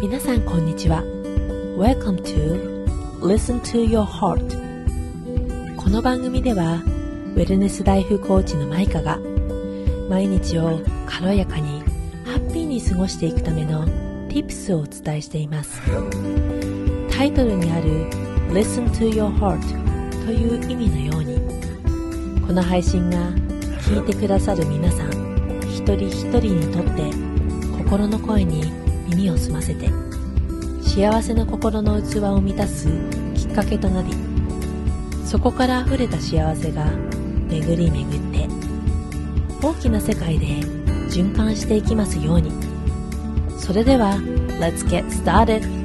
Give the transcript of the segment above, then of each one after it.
皆さんこんにちは。Welcome to Listen to Your Heart この番組ではウェルネスライフコーチのマイカが毎日を軽やかにハッピーに過ごしていくための Tips をお伝えしています。タイトルにある Listen to Your Heart という意味のようにこの配信が聞いてくださる皆さん一人一人にとって心の声にを澄ませて幸せの心の器を満たすきっかけとなりそこから溢れた幸せが巡り巡って大きな世界で循環していきますようにそれでは Let's get started!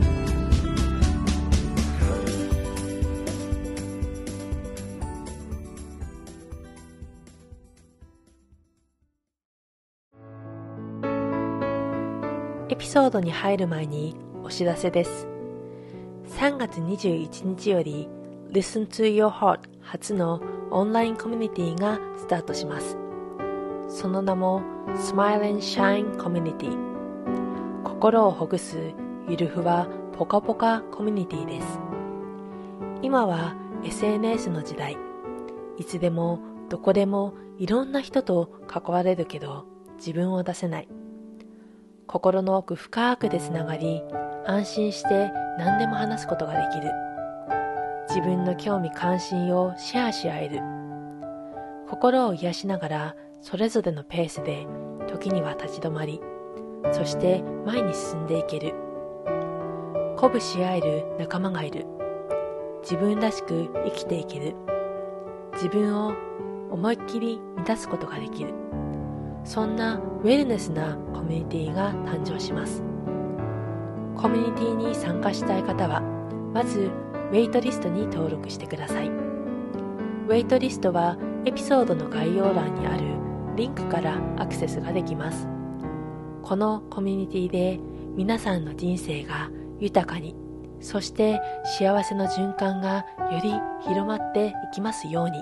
ソードに入る前にお知らせです。3月21日より Listen to Your Heart 初のオンラインコミュニティがスタートします。その名も Smile and Shine Community 心をほぐすゆるふわポカポカコミュニティです。今は SNS の時代。いつでもどこでもいろんな人と関われるけど自分を出せない。心の奥深くでつながり安心して何でも話すことができる。自分の興味関心をシェアし合える。心を癒しながらそれぞれのペースで時には立ち止まりそして前に進んでいける。鼓舞し合える仲間がいる。自分らしく生きていける。自分を思いっきり満たすことができる。そんなウェルネスなコミュニティが誕生します。コミュニティに参加したい方はまずウェイトリストに登録してください。ウェイトリストはエピソードの概要欄にあるリンクからアクセスができます。このコミュニティで皆さんの人生が豊かにそして幸せの循環がより広まっていきますように。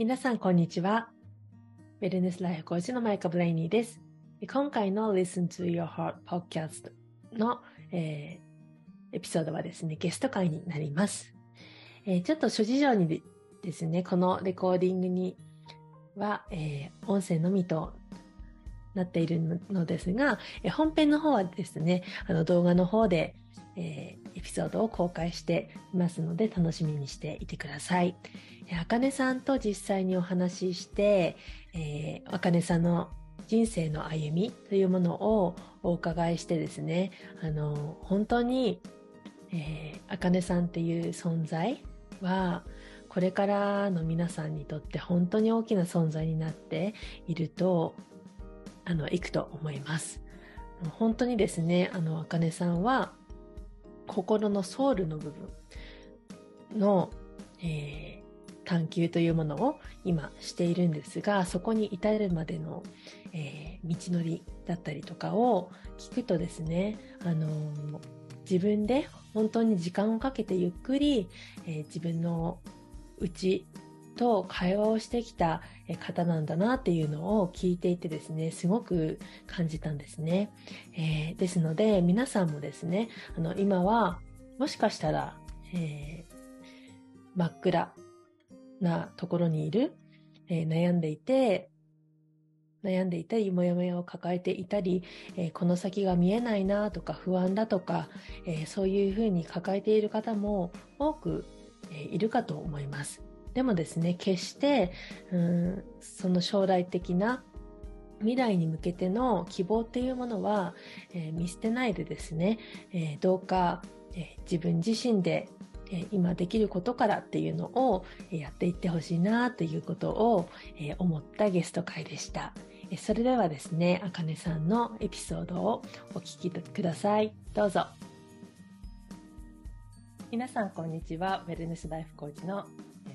皆さん、こんにちは。ウェルネスライフコーチのマイカ・ブレイニーです。今回の Listen to Your Heart Podcast の、えー、エピソードはですね、ゲスト会になります。えー、ちょっと諸事情にですね、このレコーディングには、えー、音声のみとなっているのですが、え本編の方はですね、あの動画の方で、え、エピソードを公開していますので楽しみにしていてください。あかねさんと実際にお話しして、えー、あかねさんの人生の歩みというものをお伺いしてですね、あの、本当に、えー、あかねさんっていう存在は、これからの皆さんにとって本当に大きな存在になっていると、あの、いくと思います。本当にですね、あの、あかねさんは、心のソウルの部分の、えー、探求というものを今しているんですがそこに至るまでの、えー、道のりだったりとかを聞くとですね、あのー、自分で本当に時間をかけてゆっくり、え自分の内と会話をしてきた方なんだなっていうのを聞いていてですね、すごく感じたんですね。えー、ですので、皆さんもですね、あの、今は、もしかしたら、えー、真っ暗なところにいる、えー、悩んでいて、悩んでいたり、もやもやを抱えていたり、えー、この先が見えないなとか不安だとか、えー、そういうふうに抱えている方も多く、えー、いるかと思います。でもですね、決して、うん、その将来的な未来に向けての希望っていうものは、えー、見捨てないでですね、えー、どうか、えー、自分自身で、え今できることからっていうのをやっていってほしいなということを、え思ったゲスト会でした。えそれではですね、あかねさんのエピソードをお聞きください。どうぞ。皆さん、こんにちは。ウェルネスライフコーチの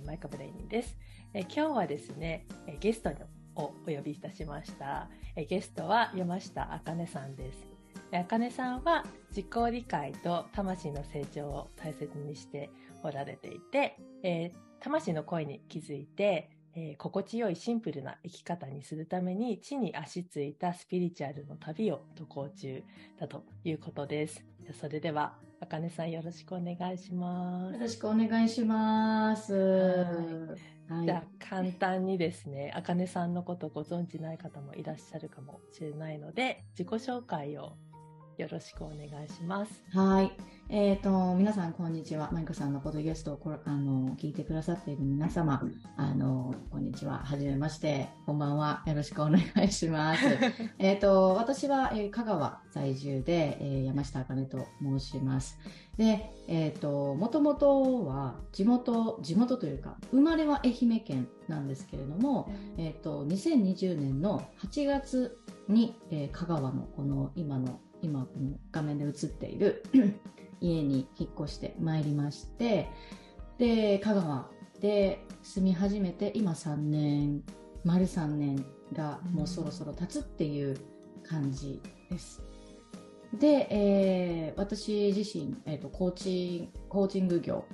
マイカ・ブレイニーです。え今日はですね、えゲストをお呼びいたしました。えゲストは山下茜さんです。あかねさんは自己理解と魂の成長を大切にしておられていて、えー、魂の声に気づいて、えー、心地よいシンプルな生き方にするために地に足ついたスピリチュアルの旅を渡航中だということです。それでは、あかねさんよろしくお願いします。よろしくお願いします。はい、じゃあ簡単にですね、あかねさんのことご存知ない方もいらっしゃるかもしれないので、自己紹介をよろしくお願いします。はい。えっ、ー、と、皆さん、こんにちは。マイコさんのポッドキャストをこあの聞いてくださっている皆様、あの、こんにちは。はじめまして。こんばんは。よろしくお願いします。えっと、私は、えー、香川在住で、えー、山下茜と申します。で、えっ、ー、と、もともとは、地元、地元というか、生まれは愛媛県なんですけれども、えっ、と、2020年の8月に、えー、香川のこの今の今この画面で映っている 家に引っ越してまいりましてで香川で住み始めて今3年丸3年がもうそろそろ経つっていう感じです。で、えー、私自身、えーと、コーチコーチング業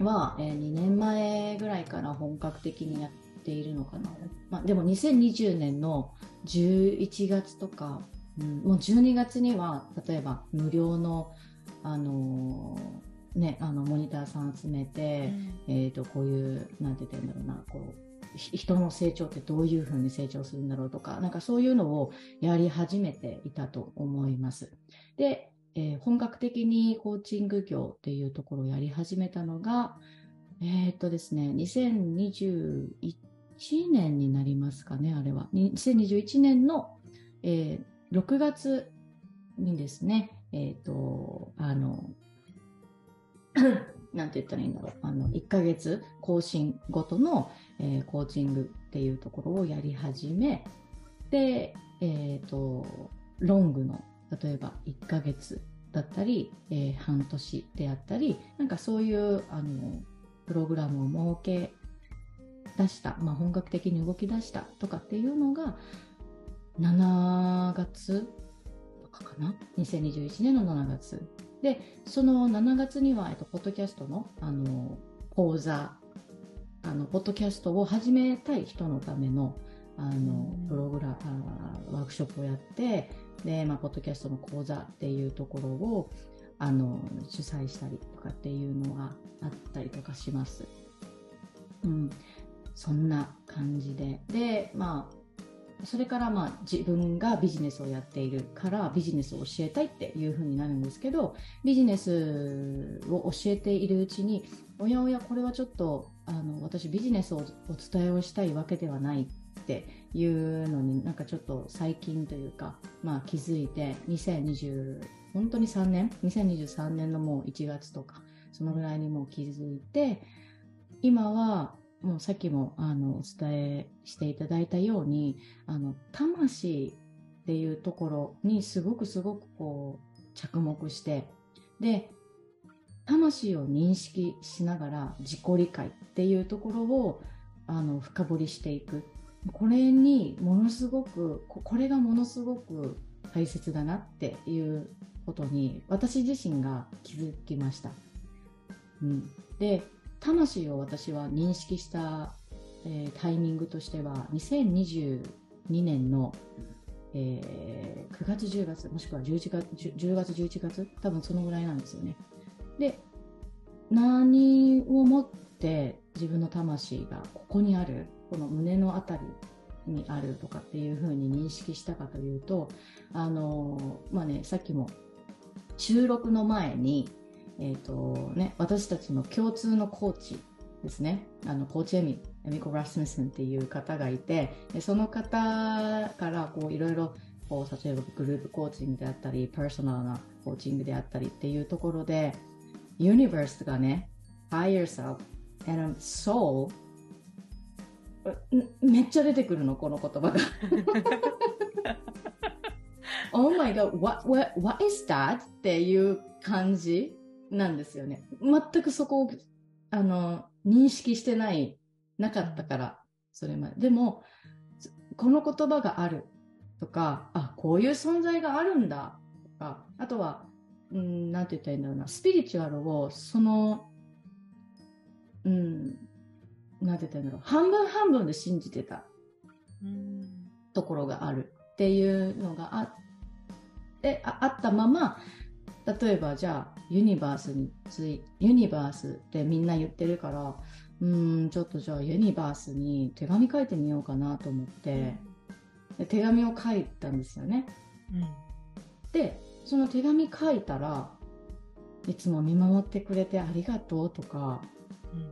は、えー、2年前ぐらいから本格的にやっているのかな、まあ、でも2020年の11月とかうん、もう12月には例えば無料のあのー、ね、あのモニターさん集めて、うん、えーと、こういうなんて言うんだろうなこう人の成長ってどういうふうに成長するんだろうとかなんかそういうのをやり始めていたと思います。で、えー、本格的にコーチング業っていうところをやり始めたのがえっ、ー、とですね2021年になりますかねあれは。2021年の、えー6月にですね、えっ、ー、と、あの、なんて言ったらいいんだろう。あの、1ヶ月更新ごとの、えー、コーチングっていうところをやり始め、で、えっ、ー、と、ロングの、例えば1ヶ月だったり、えー、半年であったり、なんかそういう、あの、プログラムを設け出した、まあ、本格的に動き出したとかっていうのが、7月とかかな？2021年の7月。でその7月には、えっと、ポッドキャストのあの講座あのポッドキャストを始めたい人のためのあのプログラワークショップをやってで、まあ、ポッドキャストの講座っていうところをあの主催したりとかっていうのがあったりとかします。うん、そんな感じで。で、まあ、それからまあ自分がビジネスをやっているからビジネスを教えたいっていう風になるんですけどビジネスを教えているうちにおやおやこれはちょっとあの私ビジネスをお伝えをしたいわけではないっていうのになんかちょっと最近というか、まあ、気づいて2020本当に3年？2023年のもう1月とかそのぐらいにもう気づいて今はもうさっきもあのお伝えしていただいたようにあの魂っていうところにすごくすごくこう着目してで魂を認識しながら自己理解っていうところをあの深掘りしていくこれにものすごくこれがものすごく大切だなっていうことに私自身が気づきました。うん、で魂を私は認識した、えー、タイミングとしては2022年の、えー、9月10月もしくは11月 10, 月11月多分そのぐらいなんですよね。で何をもって自分の魂がここにあるこの胸の辺りにあるとかっていうふうに認識したかというとあのまあねさっきも収録の前にえーとね、私たちの共通のコーチですね。あのコーチエミエミコ・ラスムスンっていう方がいてその方からいろいろ例えばグループコーチングであったりパーソナルなコーチングであったりっていうところでユニバースがね Higher Self and Soul めっちゃ出てくるのこの言葉が。Oh my god, what, what, what is that? っていう感じ。なんですよね。全くそこを、あの、認識してない、なかったから、それまで。でも、この言葉がある。とか、あ、こういう存在があるんだ。とか、あとは、うん、なんて言ったらいいんだろうな、スピリチュアルを、その、うん、なんて言ったらいいんだろう、半分半分で信じてた。ところがある。っていうのがあってああったまま例えばじゃあユニバースについユニバースってみんな言ってるからうんちょっとじゃあユニバースに手紙書いてみようかなと思って、で手紙を書いたんですよね。うん、でその手紙書いたらいつも見守ってくれてありがとうとか、うん、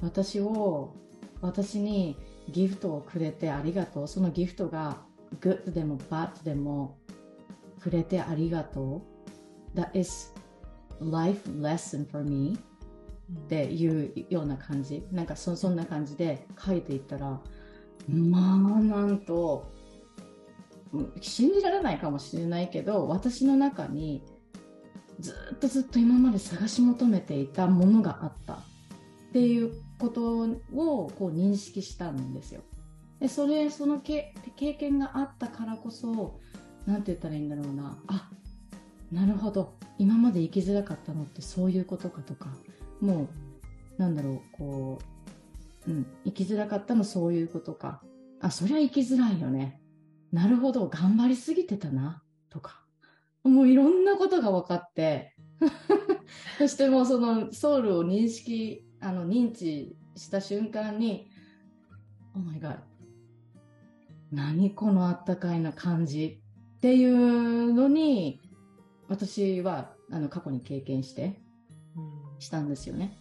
私を私にギフトをくれてありがとうそのギフトが good でも bad でもくれてありがとう。That is life lesson for me っていうような感じ。なんかそそんな感じで書いていったらまあなんと信じられないかもしれないけど私の中にずっとずっと今まで探し求めていたものがあった。っていうことをこう認識したんですよ。でそれそのけ経験があったからこそ何て言ったらいいんだろうな。あなるほど。今まで生きづらかったのってそういうことかとか。もうなんだろうこう、うん、生きづらかったのそういうことか。あそりゃ生きづらいよね。なるほど。頑張りすぎてたなとか。もういろんなことが分かって。そしてもうそのソウルを認識あの認知した瞬間に、Oh my God 何このあったかいな感じっていうのに私はあの過去に経験してしたんですよね。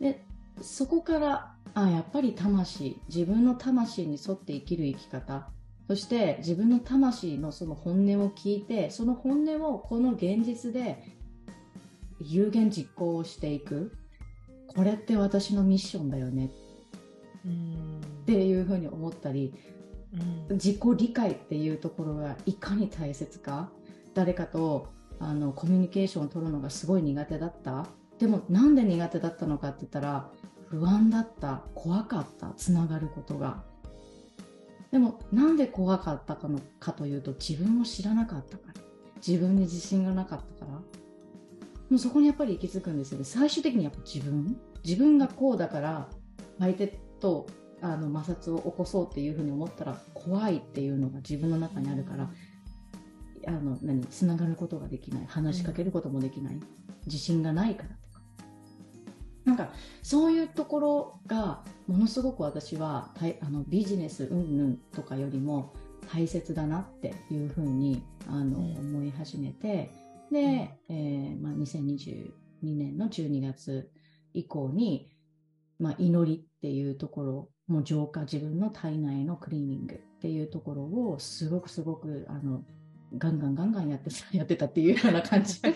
でそこからあやっぱり魂自分の魂に沿って生きる生き方そして自分の魂のその本音を聞いてその本音をこの現実で有言実行していく。これって私のミッションだよね。っていうふうに思ったり、うん、自己理解っていうところがいかに大切か。誰かとあのコミュニケーションを取るのがすごい苦手だった？でもなんで苦手だったのかって言ったら不安だった怖かったつながることが。でもなんで怖かったかのかというと自分を知らなかったから。自分に自信がなかったから。もうそこにやっぱり行き着くんですよね。最終的にやっぱ自分？自分がこうだから相手とあの摩擦を起こそうっていうふうに思ったら怖いっていうのが自分の中にあるから、あの何つながることができない。話しかけることもできない、自信がないからとかなんかそういうところがものすごく私はあのビジネスうんぬんとかよりも大切だなっていうふうにあの、思い始めて。で、えーまあ、2022年の12月以降に、まあ、祈りっていうところもう浄化自分の体内のクリーニングっていうところをすごくすごくあのガンガンガンガンやって やってたっていうような感じ。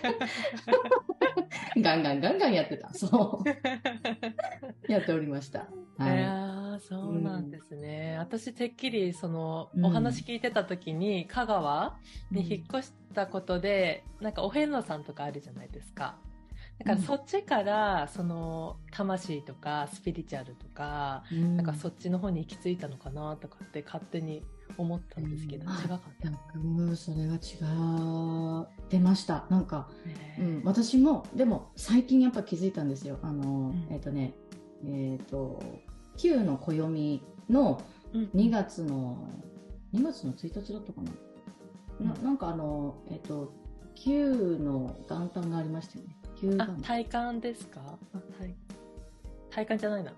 ガンガンガンガンやってた。そう。やっておりました。はい、そうなんですね、うん、私てっきりそのお話聞いてた時に香川に引っ越したことで、うん、なんかお遍路さんとかあるじゃないですか。だからそっちから、その魂とかスピリチュアルとか、うん、なんかそっちの方に行き着いたのかなとかって勝手に思ったんですけど、うん、違かった。うんそれが違ってました。なんか、うん、私もでも最近やっぱ気づいたんですよ。あの、うん、えっ、ー、とねえっ、ー、と旧の暦の2月の、うん、2月の1日だったかな、ななんかあのえっ、ー、と旧の元旦がありましたよね。あ、体感ですか？あ体体感じゃないな。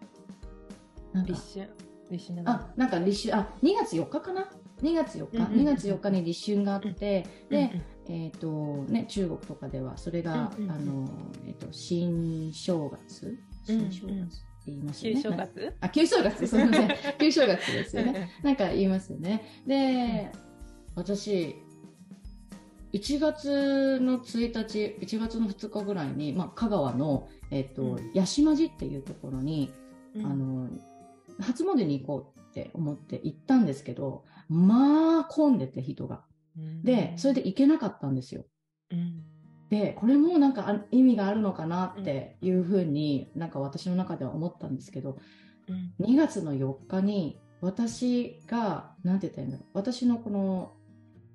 立春。立春あ、なんか立春、あ、2月4日かな ?2 月4日、うんうん、2月4日に立春があって、うんうん、で、えっ、ー、と、ね、中国とかでは、それが、うんうん、あの、えっ、ー、と、新正月？新正月、って言いますよね。旧正月？あ、旧正月、すみません。旧正月ですよね。なんか言いますよね。で、私、1月の1日、1月の2日ぐらいに、まあ、香川の、えっ、ー、と、うん、八島寺っていうところに、うん、あの、初詣に行こうって思って行ったんですけど、まあ、混んでて人が。うん、で、それで行けなかったんですよ。で、これもなんか意味があるのかなっていうふうに、なんか私の中では思ったんですけど、2月の4日に私が、なんて言ったらいいんだろう。私のこの、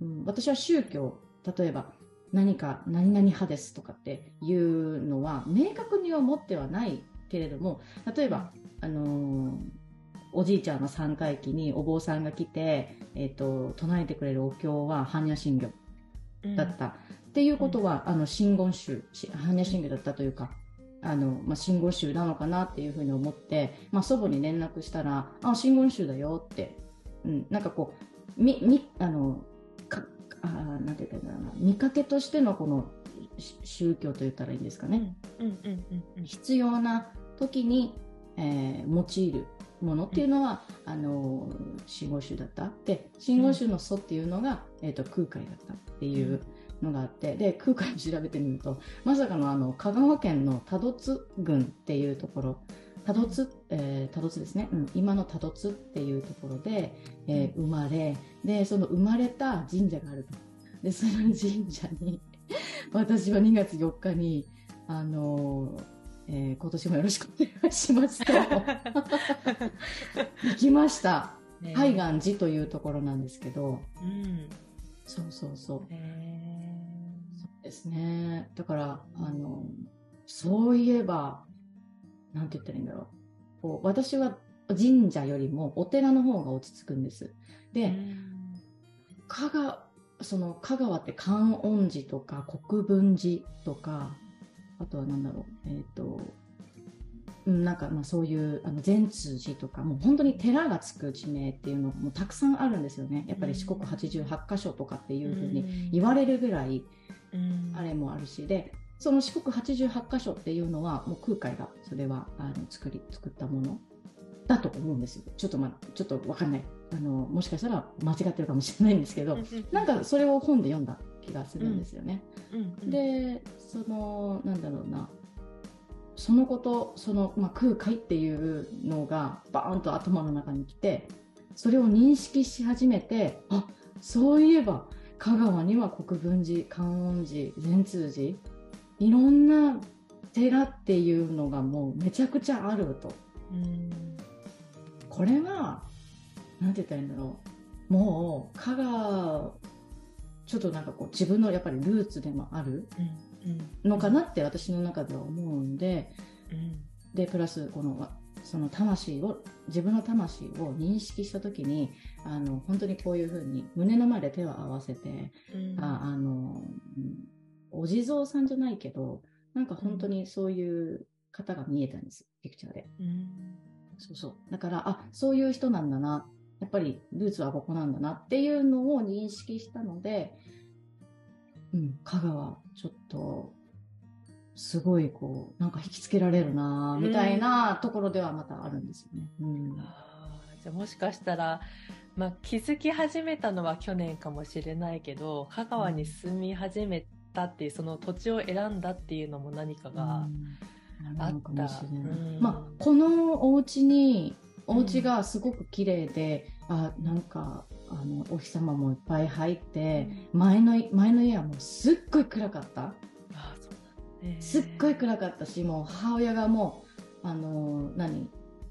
うん、私は宗教例えば何か何々派ですとかっていうのは明確には持ってはないけれども例えば、あのーおじいちゃんの三回忌にお坊さんが来て、えーと、唱えてくれるお経は般若心経だった、うん、っていうことは、あの真言宗般若心経だったというかあの、まあ、真言宗なのかなっていうふうに思って、まあ、祖母に連絡したら「あ真言宗だよ」って、うん、なんかこうみみあのかあなんて言ったらいいんだろうな。見かけとしてのこの宗教と言ったらいいんですかね、うんうんうんうん、必要な時に、えー、用いるものっていうのは、うん、あの真言宗だった？で真言宗の祖っていうのが、うん、えーと、空海だったっていうのがあってで空海を調べてみるとまさかのあの香川県の多度津郡っていうところ多度津、えー、多度津ですね、うん、今の多度津っていうところで、えー、生まれでその生まれた神社があると。でその神社に 私は2月4日にあのーえー、今年もよろしくお願いしますと。行きました、ね、海岸寺というところなんですけど、うん、そうそうそう、そうですね。だからあのそういえばなんて言ったらいいんだろう。こう私は神社よりもお寺の方が落ち着くんです。で、香川その香川って観音寺とか国分寺とかあとは何だろう、えっ、ー、と、なんかまあそういうあの善通寺とかもう本当に寺がつく地名っていうのもたくさんあるんですよね。やっぱり四国88箇所とかっていうふうに言われるぐらいあれもあるしでその四国88箇所っていうのはもう空海がそれはあの作り作ったものだと思うんですよ。ちょっとまあちょっとわかんない。あのもしかしたら間違ってるかもしれないんですけどなんかそれを本で読んだ気がするんですよね。うん。うん。うん、でそのなんだろうな。そのことその、まあ、空海っていうのがバーンと頭の中に来てそれを認識し始めてあそういえば香川には国分寺観音寺善通寺いろんな寺っていうのがもうめちゃくちゃあると。うん。これは何て言ったらいいんだろう。もう香川ちょっとなんかこう自分のやっぱりルーツでもあるのかなって私の中では思うんで、でプラスこのその魂を自分の魂を認識した時にあの本当にこういうふうに胸の前で手を合わせて、うん、ああのお地蔵さんじゃないけどなんか本当にそういう方が見えたんです、ピクチャーで、うん、そうそう。だからあそういう人なんだなやっぱりルーツはここなんだなっていうのを認識したので、うん、香川、ちょっと、すごいこう、なんか引きつけられるなみたいなところではまたあるんですよね。うん、じゃあもしかしたら、まあ、気づき始めたのは去年かもしれないけど、香川に住み始めたっていう、その土地を選んだっていうのも何かがあった。うん、まあ、このお家にお家がすごく綺麗で、うん、あなんかあのお日様もいっぱい入って、うん、前の前の家はもうすっごい暗かった。あそうえー、すっごい暗かったしもう母親がもうあの何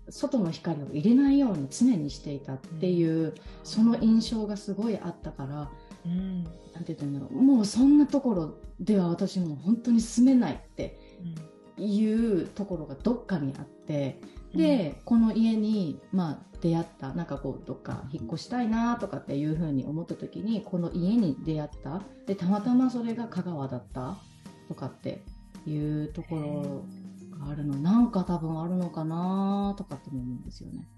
外の光を入れないように常にしていたっていう、うん、その印象がすごいあったから、うん、なんて言ったんだろうもうそんなところでは私も本当に住めないっていうところがどっかにあって。で、この家に、まあ、出会ったなんかこうどっか引っ越したいなとかっていうふうに思った時にこの家に出会った。でたまたまそれが香川だった。とかっていうところがあるの。なんか多分あるのかなとかって思うんですよね。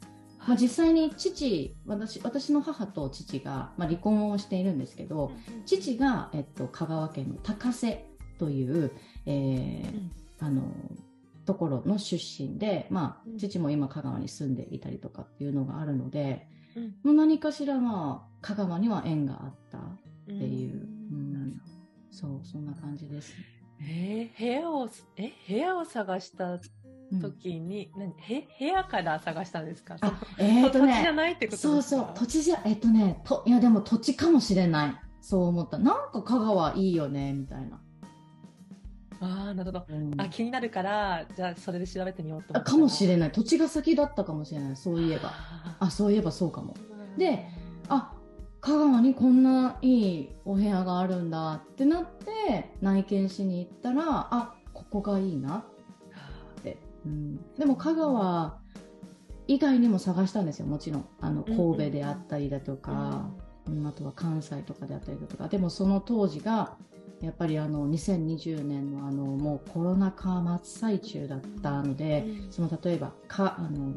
まあ、実際に父私私の母と父が、まあ、離婚をしているんですけど、父が、えっと、香川県の高瀬という、えー、あのところの出身で、まあ、父も今香川に住んでいたりとかっていうのがあるので、うん、もう何かしらまあ香川には縁があったっていう、うん、うん、そうそんな感じです。えー、部屋をえ部屋を探した時に、うん、何？へ部屋から探したんですか？あ、えー、とね、土地じゃないってことそうそう土地じゃえっ、ー、とねといやでも土地かもしれない。そう思った。なんか香川いいよねみたいなああ、なるほど、うん、あ。気になるから、じゃあそれで調べてみようと思かもしれない。土地が先だったかもしれない。そういえば。あそういえばそうかも。で、あ香川にこんないいお部屋があるんだってなって内見しに行ったらあここがいいな。って、うん、でも香川以外にも探したんですよ。もちろん。あの神戸であったりだとか、うん、あとは関西とかであったりだとか。でもその当時がやっぱりあの2020年のあのもうコロナ禍真っ最中だったので、うん。その例えばかあの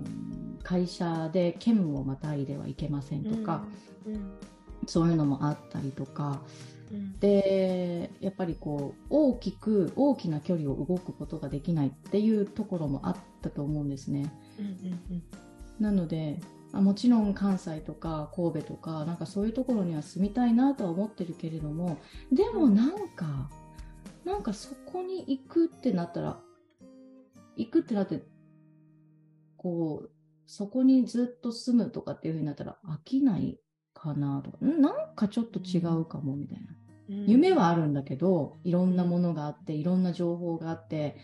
会社で県をまたいではいけませんとか、うん。そういうのもあったりとかうん。でやっぱりこう大きく大きな距離を動くことができないっていうところもあったと思うんですね。うんうん。なのであもちろん関西とか神戸とかなんかそういうところには住みたいなとは思ってるけれどもでもなんかなんかそこに行くってなったら行くってなってこうそこにずっと住むとかっていうふうになったら飽きないかなとかん？なんかちょっと違うかもみたいな。うん。夢はあるんだけどいろんなものがあっていろんな情報があって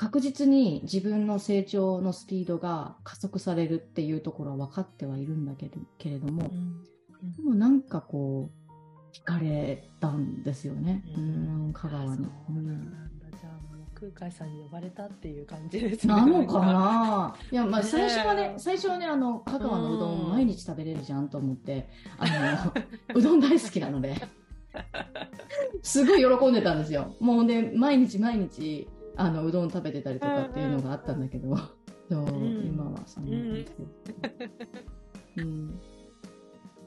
確実に自分の成長のスピードが加速されるっていうところは分かってはいるんだけどけれどもうん。でもなんかこう惹かれたんですよね、ううんん、香川に。空海さんに呼ばれたっていう感じですね。なのかな？いや、まあ、最初はね、最初はね、あの、香川のうどうん。ん毎日食べれるじゃんと思って、あの、うどん大好きなので、すごい喜んでたんですよ。もうね、毎日毎日、あの、うどん食べてたりとかっていうのがあったんだけど、そう、ん今はそんな感じ。うん。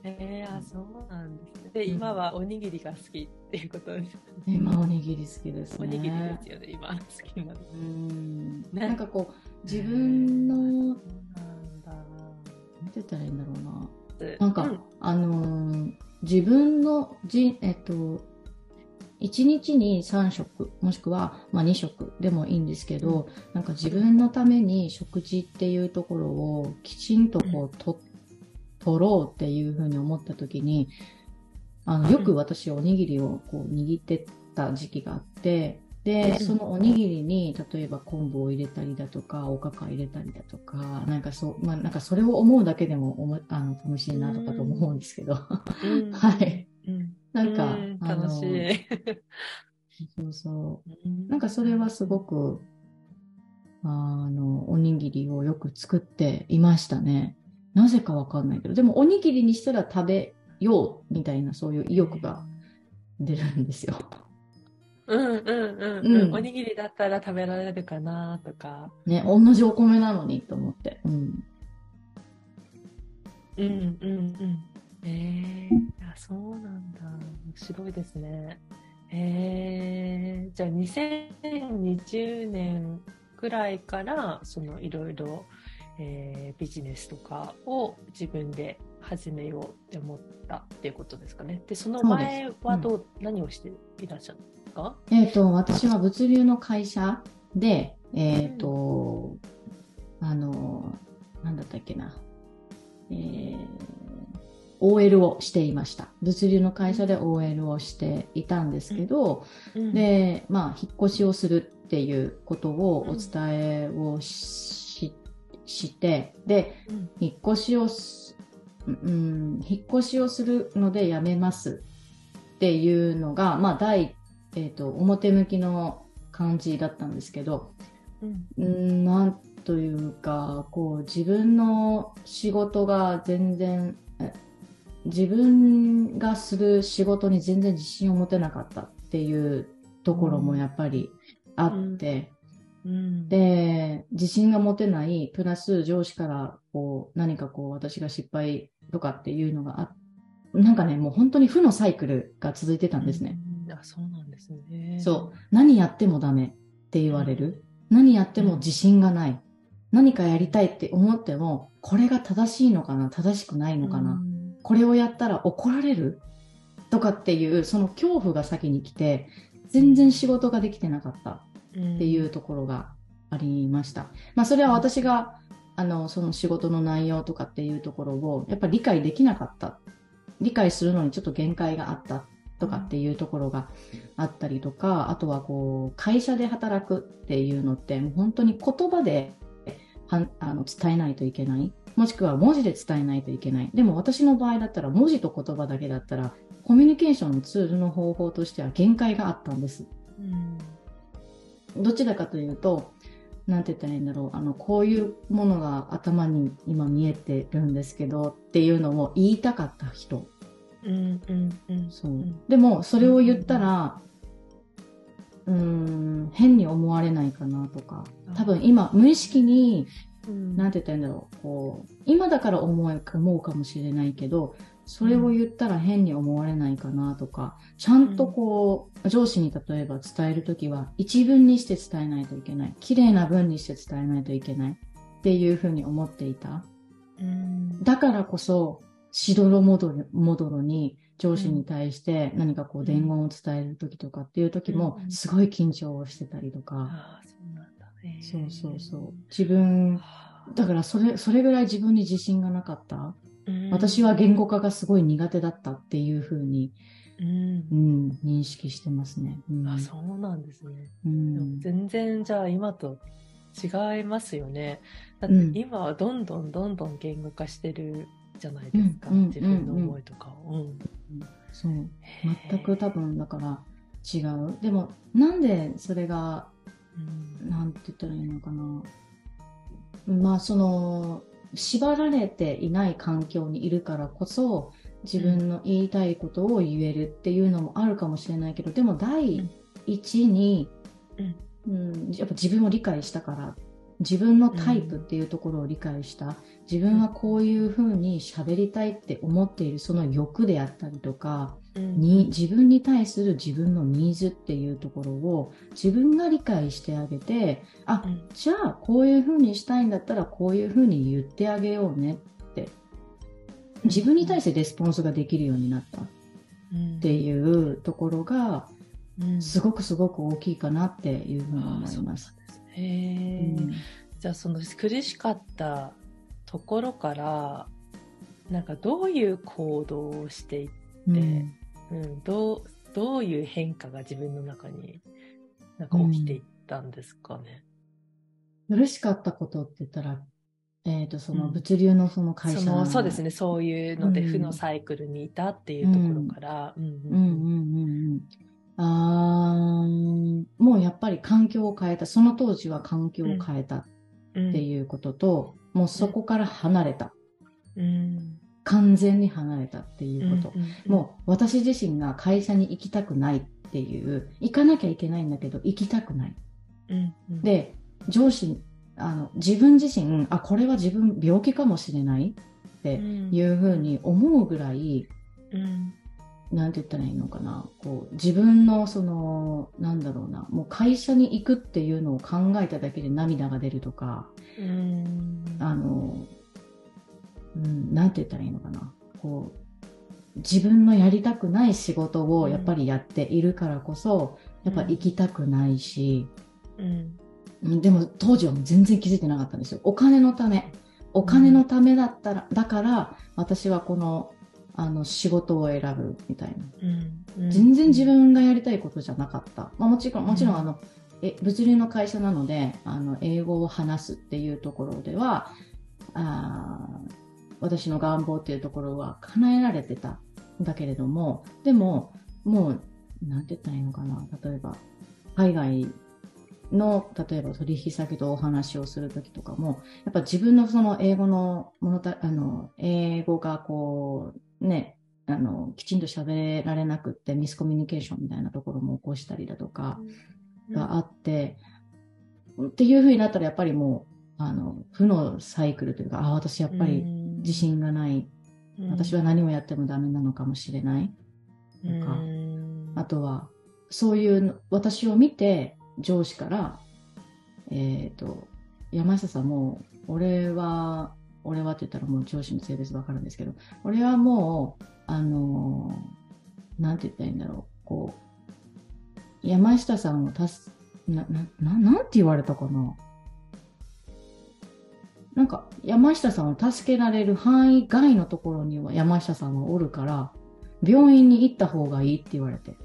えー、あ、そうなんですね。で、今はおにぎりが好きっていうことです。今、おにぎり好きですね。おにぎりですよね、今好きなの。うん。ねなんかこう、自分の、なんて言ったらいいんだろうな。でなんか、うんあのー自分のじ、えっと、1日に3食、もしくは、まあ、2食でもいいんですけど、なんか自分のために食事っていうところをきちんとこう、と、取ろうっていうふうに思った時に、あの、よく私おにぎりをこう握ってた時期があって、で、うん。そのおにぎりに、例えば昆布を入れたりだとか、おかか入れたりだとか、なんかそう、まあなんかそれを思うだけでもおもあの楽しいなとかと思うんですけど、うん。はい。うんなんか、うん楽しい。そうそう。なんかそれはすごく、あの、おにぎりをよく作っていましたね。なぜかわかんないけど、でもおにぎりにしたら食べようみたいなそういう意欲が出るんですよ。うんうんうんううんん。おにぎりだったら食べられるかなとか。ね、同じお米なのにと思って。うん。うんうんうん。えー、あそうなんだ。面白いですね。えー、じゃあ2020年くらいから、そのいろいろ、えービジネスとかを自分で始めようって思ったっていうことですかね。で、その前はどう、何をしていらっしゃるんですかえっ、と、私は物流の会社で、えっ、と、あの、なんだったっけな。えー OL をしていました。物流の会社で OL をしていたんですけど、うん。で、まあ、引っ越しをするっていうことをお伝えをし,、して、で、うん。引っ越しをす、うん、引っ越しをするので辞めますっていうのが、まあ、第、えっ、と、表向きの感じだったんですけど、うん。うん、なんというか、こう、自分の仕事が全然、え自分がする仕事に全然自信を持てなかったっていうところもやっぱりあって、うんで、自信が持てない、プラス上司からこう何かこう私が失敗とかっていうのがあなんかね、もう本当に負のサイクルが続いてたんですね。うん。あ、そうなんですね。そう。何やってもダメって言われる。何やっても自信がない。何かやりたいって思っても、これが正しいのかな正しくないのかな、うんこれをやったら怒られる？とかっていう、その恐怖が先に来て、全然仕事ができてなかったっていうところがありました。まあ、それは私が、あの、その仕事の内容とかっていうところを、やっぱり理解できなかった。理解するのにちょっと限界があったとかっていうところがあったりとか、あとはこう、会社で働くっていうのって、もう本当に言葉ではんあの伝えないといけない。もしくは文字で伝えないといけない。でも私の場合だったら文字と言葉だけだったらコミュニケーションのツールの方法としては限界があったんです。うん、どちらかというと、なんて言ったらいいんだろう。あの、こういうものが頭に今見えてるんですけどっていうのを言いたかった人。うんうんうん、そう。でも、それを言ったら、うん、変に思われないかなとか。多分今、無意識に、うん、なんて言ったらいいんだろう。こう、今だから思う思うかもしれないけど、それを言ったら変に思われないかなとか、ちゃんとこう、上司に例えば伝えるときは、一文にして伝えないといけない。綺麗な文にして伝えないといけない。っていうふうに思っていた。だからこそ、しどろもどろもどろに上司に対して何かこう伝言を伝えるときとかっていうときも、すごい緊張をしてたりとか。そうそうそう。自分、だからそれ、それぐらい自分に自信がなかった。私は言語化がすごい苦手だったっていうふうに、うん、うん、認識してますね。うん、あそうなんですね、うん、全然じゃあ今と違いますよね。だって今はどんどんどんどん言語化してるじゃないですか、自分の思いとか。を。うん。そう。全く多分だから違う。でもなんでそれが、うん、なんて言ったらいいのかな。まあその縛られていない環境にいるからこそ自分の言いたいことを言えるっていうのもあるかもしれないけどでも第一に、うん、うん、やっぱ自分を理解したから自分のタイプっていうところを理解した、自分はこういうふうに喋りたいって思っているその欲であったりとか、に自分に対する自分のニーズっていうところを自分が理解してあげてあ、うん、じゃあこういうふうにしたいんだったらこういうふうに言ってあげようねって。自分に対してレスポンスができるようになった。っていうところが、すごくすごく大きいかなっていうふうに思います。へえ、うん、じゃあその苦しかったところからなんかどういう行動をしていって、うんうん、どう、どういう変化が自分の中になんか起きていったんですかね。うん、嬉しかったことって言ったら、えっ、ー、と、その物流のその会社、うん、そうですね、そういうので負のサイクルにいたっていうところから。うんうんうん。うんあもうやっぱり環境を変えた、その当時は環境を変えたっていうことと、うん、もうそこから離れた。うん、完全に離れたっていうこと、うんうんうん、もう私自身が会社に行きたくないっていう行かなきゃいけないんだけど行きたくない、うんうん、で上司あの自分自身あこれは自分病気かもしれないっていうふうに思うぐらい、うん、なんて言ったらいいのかな。こう自分のそのなんだろうな。もう会社に行くっていうのを考えただけで涙が出るとか、うん、あのうん、なんて言ったらいいのかな。こう、自分のやりたくない仕事をやっぱりやっているからこそ、やっぱ行きたくないし、うん、でも当時は全然気づいてなかったんですよ。お金のため。お金のためだったら、だから私はこのあの仕事を選ぶみたいな、うんうん、全然自分がやりたいことじゃなかった。まあ、もちろん、もちろんあの、え物流の会社なのであの英語を話すっていうところではあ私の願望っていうところは叶えられてたんだけれども、でも、もう、なんて言ったらいいのかな。例えば、海外の、例えば取引先とお話をするときとかも、やっぱ自分のその英語のものた、あの、英語がこう、ね、あの、きちんと喋られなくってミスコミュニケーションみたいなところも起こしたりだとかがあって、うん、っていうふうになったらやっぱりもう、あの、負のサイクルというか、あ、私やっぱり自信がない、うん、私は何をやってもダメなのかもしれない。とか、あとはそういう私を見て上司からえっ、ー、と山下さんも俺は俺はって言ったらもう上司の性別わかるんですけど俺はもうあのなんて言ったらいいんだろう。こう山下さんをたすななななんて言われたかななんか山下さんを助けられる範囲外のところには山下さんはおるから、病院に行った方がいいって言われて。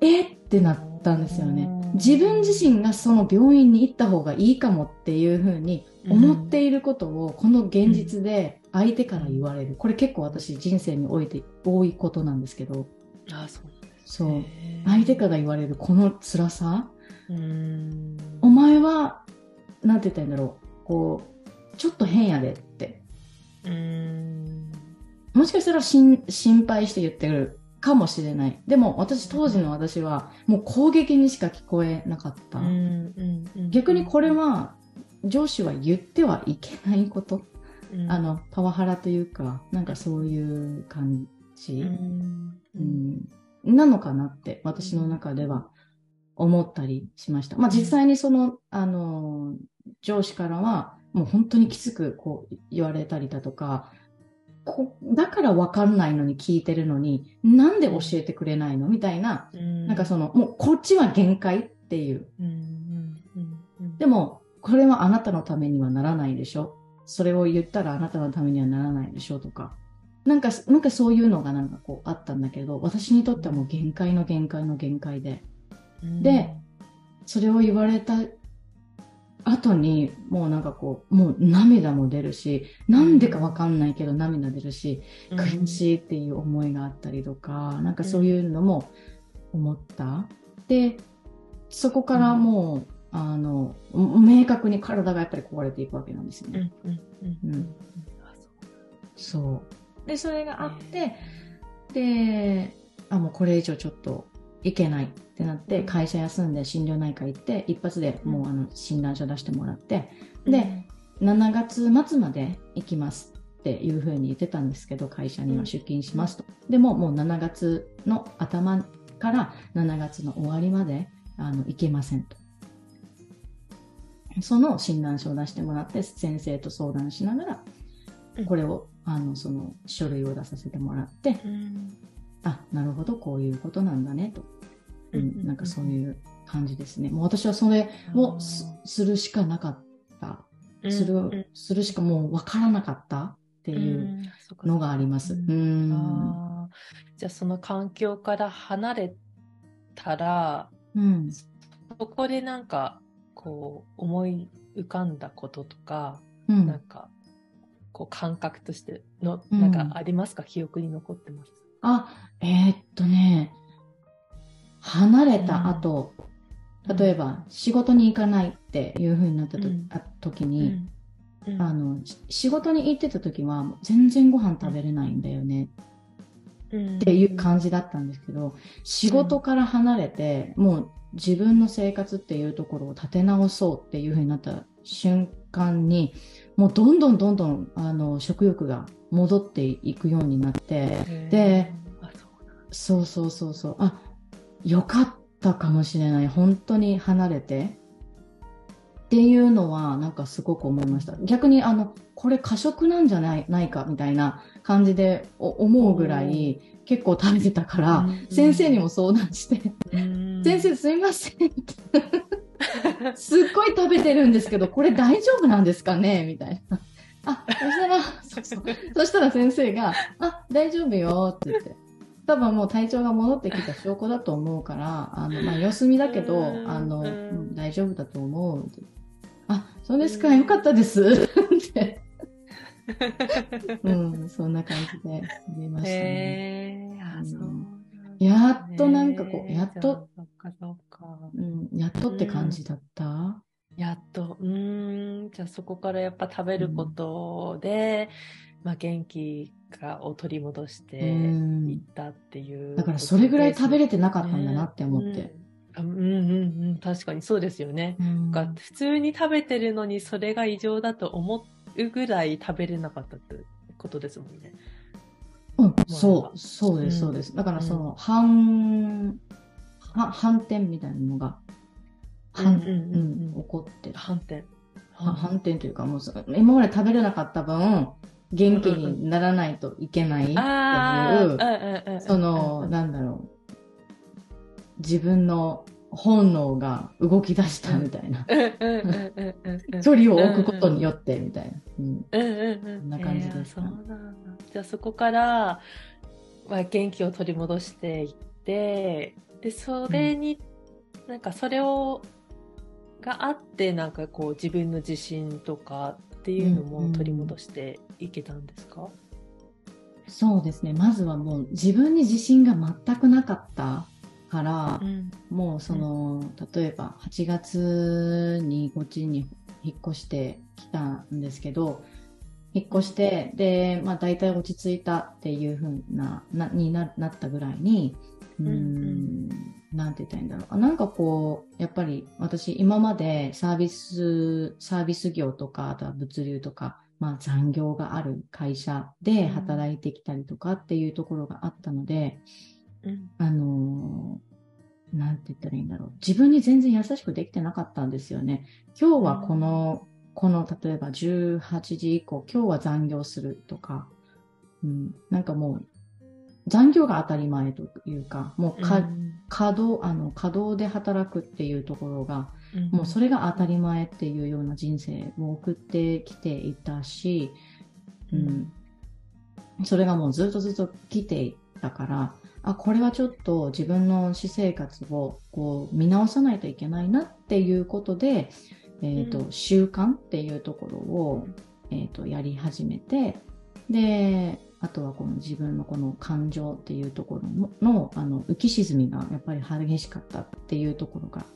えってなったんですよね。自分自身がその病院に行った方がいいかもっていうふうに思っていることを、この現実で相手から言われる。これ結構私人生において多いことなんですけど。あそうなんです、ね、そう。相手から言われるこの辛さ。お前は、なんて言ったらいいんだろう。こう、ちょっと変やでって。もしかしたら心配して言ってるかもしれない。でも私、当時の私はもう攻撃にしか聞こえなかった。逆にこれは上司は言ってはいけないこと。あの、パワハラというか、なんかそういう感じ、うんなのかなって私の中では思ったりしました。まあ実際にその、あの、上司からはもう本当にきつくこう言われたりだとか、こだから分かんないのに聞いてるのに、なんで教えてくれないのみたいな、うん、なんかその、もうこっちは限界っていう。でも、これはあなたのためにはならないでしょそれを言ったらあなたのためにはならないでしょとか。なんか、なんかそういうのがなんかこうあったんだけど、私にとってはもう限界の限界の限界で。うん、で、それを言われた後にもうなんかこうもう涙も出るしなんでかわかんないけど涙出るし、うん、悔しいっていう思いがあったりとか、なんかそういうのも思った。でそこからもう、あの明確に体がやっぱり壊れていくわけなんですよね。そうでそれがあって、であもうこれ以上ちょっといけないってなって会社休んで心療内科行って一発でもうあの診断書出してもらってで7月末まで行きますっていうふうに言ってたんですけど会社には出勤しますと。でももう7月の頭から7月の終わりまであの行けませんと。その診断書を出してもらって先生と相談しながらこれをあのその書類を出させてもらって、あなるほどこういうことなんだねと、うん、なんかそういう感じですね。もう私はそれをするしかなかった。するするしかもう分からなかったっていうのがあります。うん。じゃあその環境から離れたら、うん、そこでなんかこう思い浮かんだこととか、うん、なんかこう感覚としてのなんかありますか、記憶に残ってますあ、えー、っとね、離れた後、うん、例えば仕事に行かないっていう風になったと、うん、時に、うん、あの、仕事に行ってた時は全然ご飯食べれないんだよね。っていう感じだったんですけど、仕事から離れて、もう自分の生活っていうところを立て直そうっていう風になった瞬間に、もうどんどんどんどんあの食欲が戻っていくようになってでそうそうそうそう。あよかったかもしれない。本当に離れて。っていうのはなんかすごく思いました。逆にあのこれ過食なんじゃないないかみたいな感じで思うぐらい結構食べてたから、先生にも相談して「先生すいません」って。すっごい食べてるんですけどこれ大丈夫なんですかね？みたいな。あ、そしたら、そうそう。そしたら先生が、あ、大丈夫よって言って。多分もう体調が戻ってきた証拠だと思うから、あの、まあ、様子見だけど、あの、うん、大丈夫だと思う。あ、そうですか、よかったです。って。うん、そんな感じで見ましたね。やっとなんかこう、やっと、うん、やっとって感じだった？やっと、うん、じゃあそこからやっぱ食べることで、うん、まあ元気がを取り戻していったっていう、うん、だからそれぐらい食べれてなかったんだなって思って。うん、うんうんうん確かにそうですよね。うん、普通に食べてるのにそれが異常だと思うぐらい食べれなかったってことですもんね。うん、そう、そうです、そうです。だからその、反、反転みたいなのが反、うん起こってる。反転。反転というか、もう今まで食べれなかった分、元気にならないといけないっていう、その、なんだろう、自分の本能が動き出したみたいな。距離を置くことによってみたいな。うん。そんな感じです、ね、じゃあそこから、まあ、元気を取り戻していって、で、それになんかそれを、があって、なんかこう自分の自信とかっていうのも取り戻していけたんですか、そうですね。まずはもう自分に自信が全くなかったから、ん。もうその、例えば8月にこっちに引っ越してきたんですけど、引っ越して、で、まあ大体落ち着いたっていう風な、な、にななったぐらいに、うんなんて言ったらいいんだろう。あなんかこう、やっぱり私今までサービス、サービス業とか、あとは物流とか、まあ残業がある会社で働いてきたりとかっていうところがあったので、うん。あのーなんて言ったらいいんだろう。自分に全然優しくできてなかったんですよね。今日はこの、この、例えば18時以降、今日は残業するとか、うん、なんかもう、残業が当たり前というか、もうか、うん。稼働、あの、稼働で働くっていうところが、うん。もうそれが当たり前っていうような人生を送ってきていたし、うん、それがもうずっとずっと来ていたから、あ、これはちょっと自分の私生活をこう見直さないといけないなっていうことで、えっ、と、うん。習慣っていうところを、えっ、と、やり始めて、で、あとはこの自分のこの感情っていうところのあの浮き沈みがやっぱり激しかったっていうところが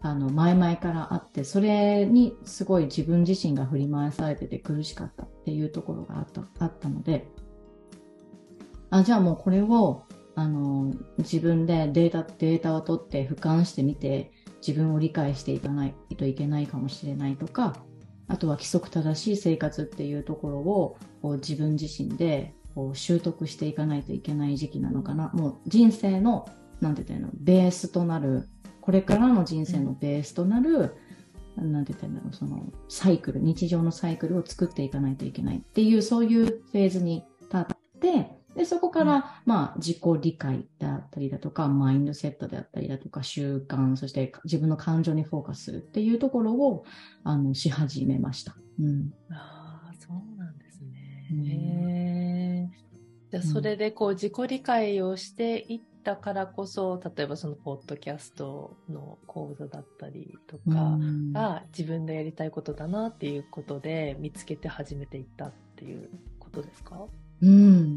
あの前々からあってそれにすごい自分自身が振り回されてて苦しかったっていうところがあったあったのであじゃあもうこれをあの自分でデータデータを取って俯瞰してみて自分を理解していかないといけないかもしれないとかあとは規則正しい生活っていうところをこう自分自身でこう習得していかないといけない時期なのかな。もう人生の、なんて言ったらいいの、ベースとなる、これからの人生のベースとなる、なんて言ったらいいんだろう、そのサイクル、日常のサイクルを作っていかないといけないっていう、そういうフェーズに立って、で、そこから、まあ、自己理解だったりだとか、マインドセットであったりだとか、習慣、そして自分の感情にフォーカスするっていうところを、あの、し始めました。うん。ああ、そうなんですね。うんへえ。じゃあ、それでこう、自己理解をしていったからこそ、例えばその、ポッドキャストの講座だったりとかうんが、自分でやりたいことだなっていうことで、見つけて始めていったっていうことですか？うん、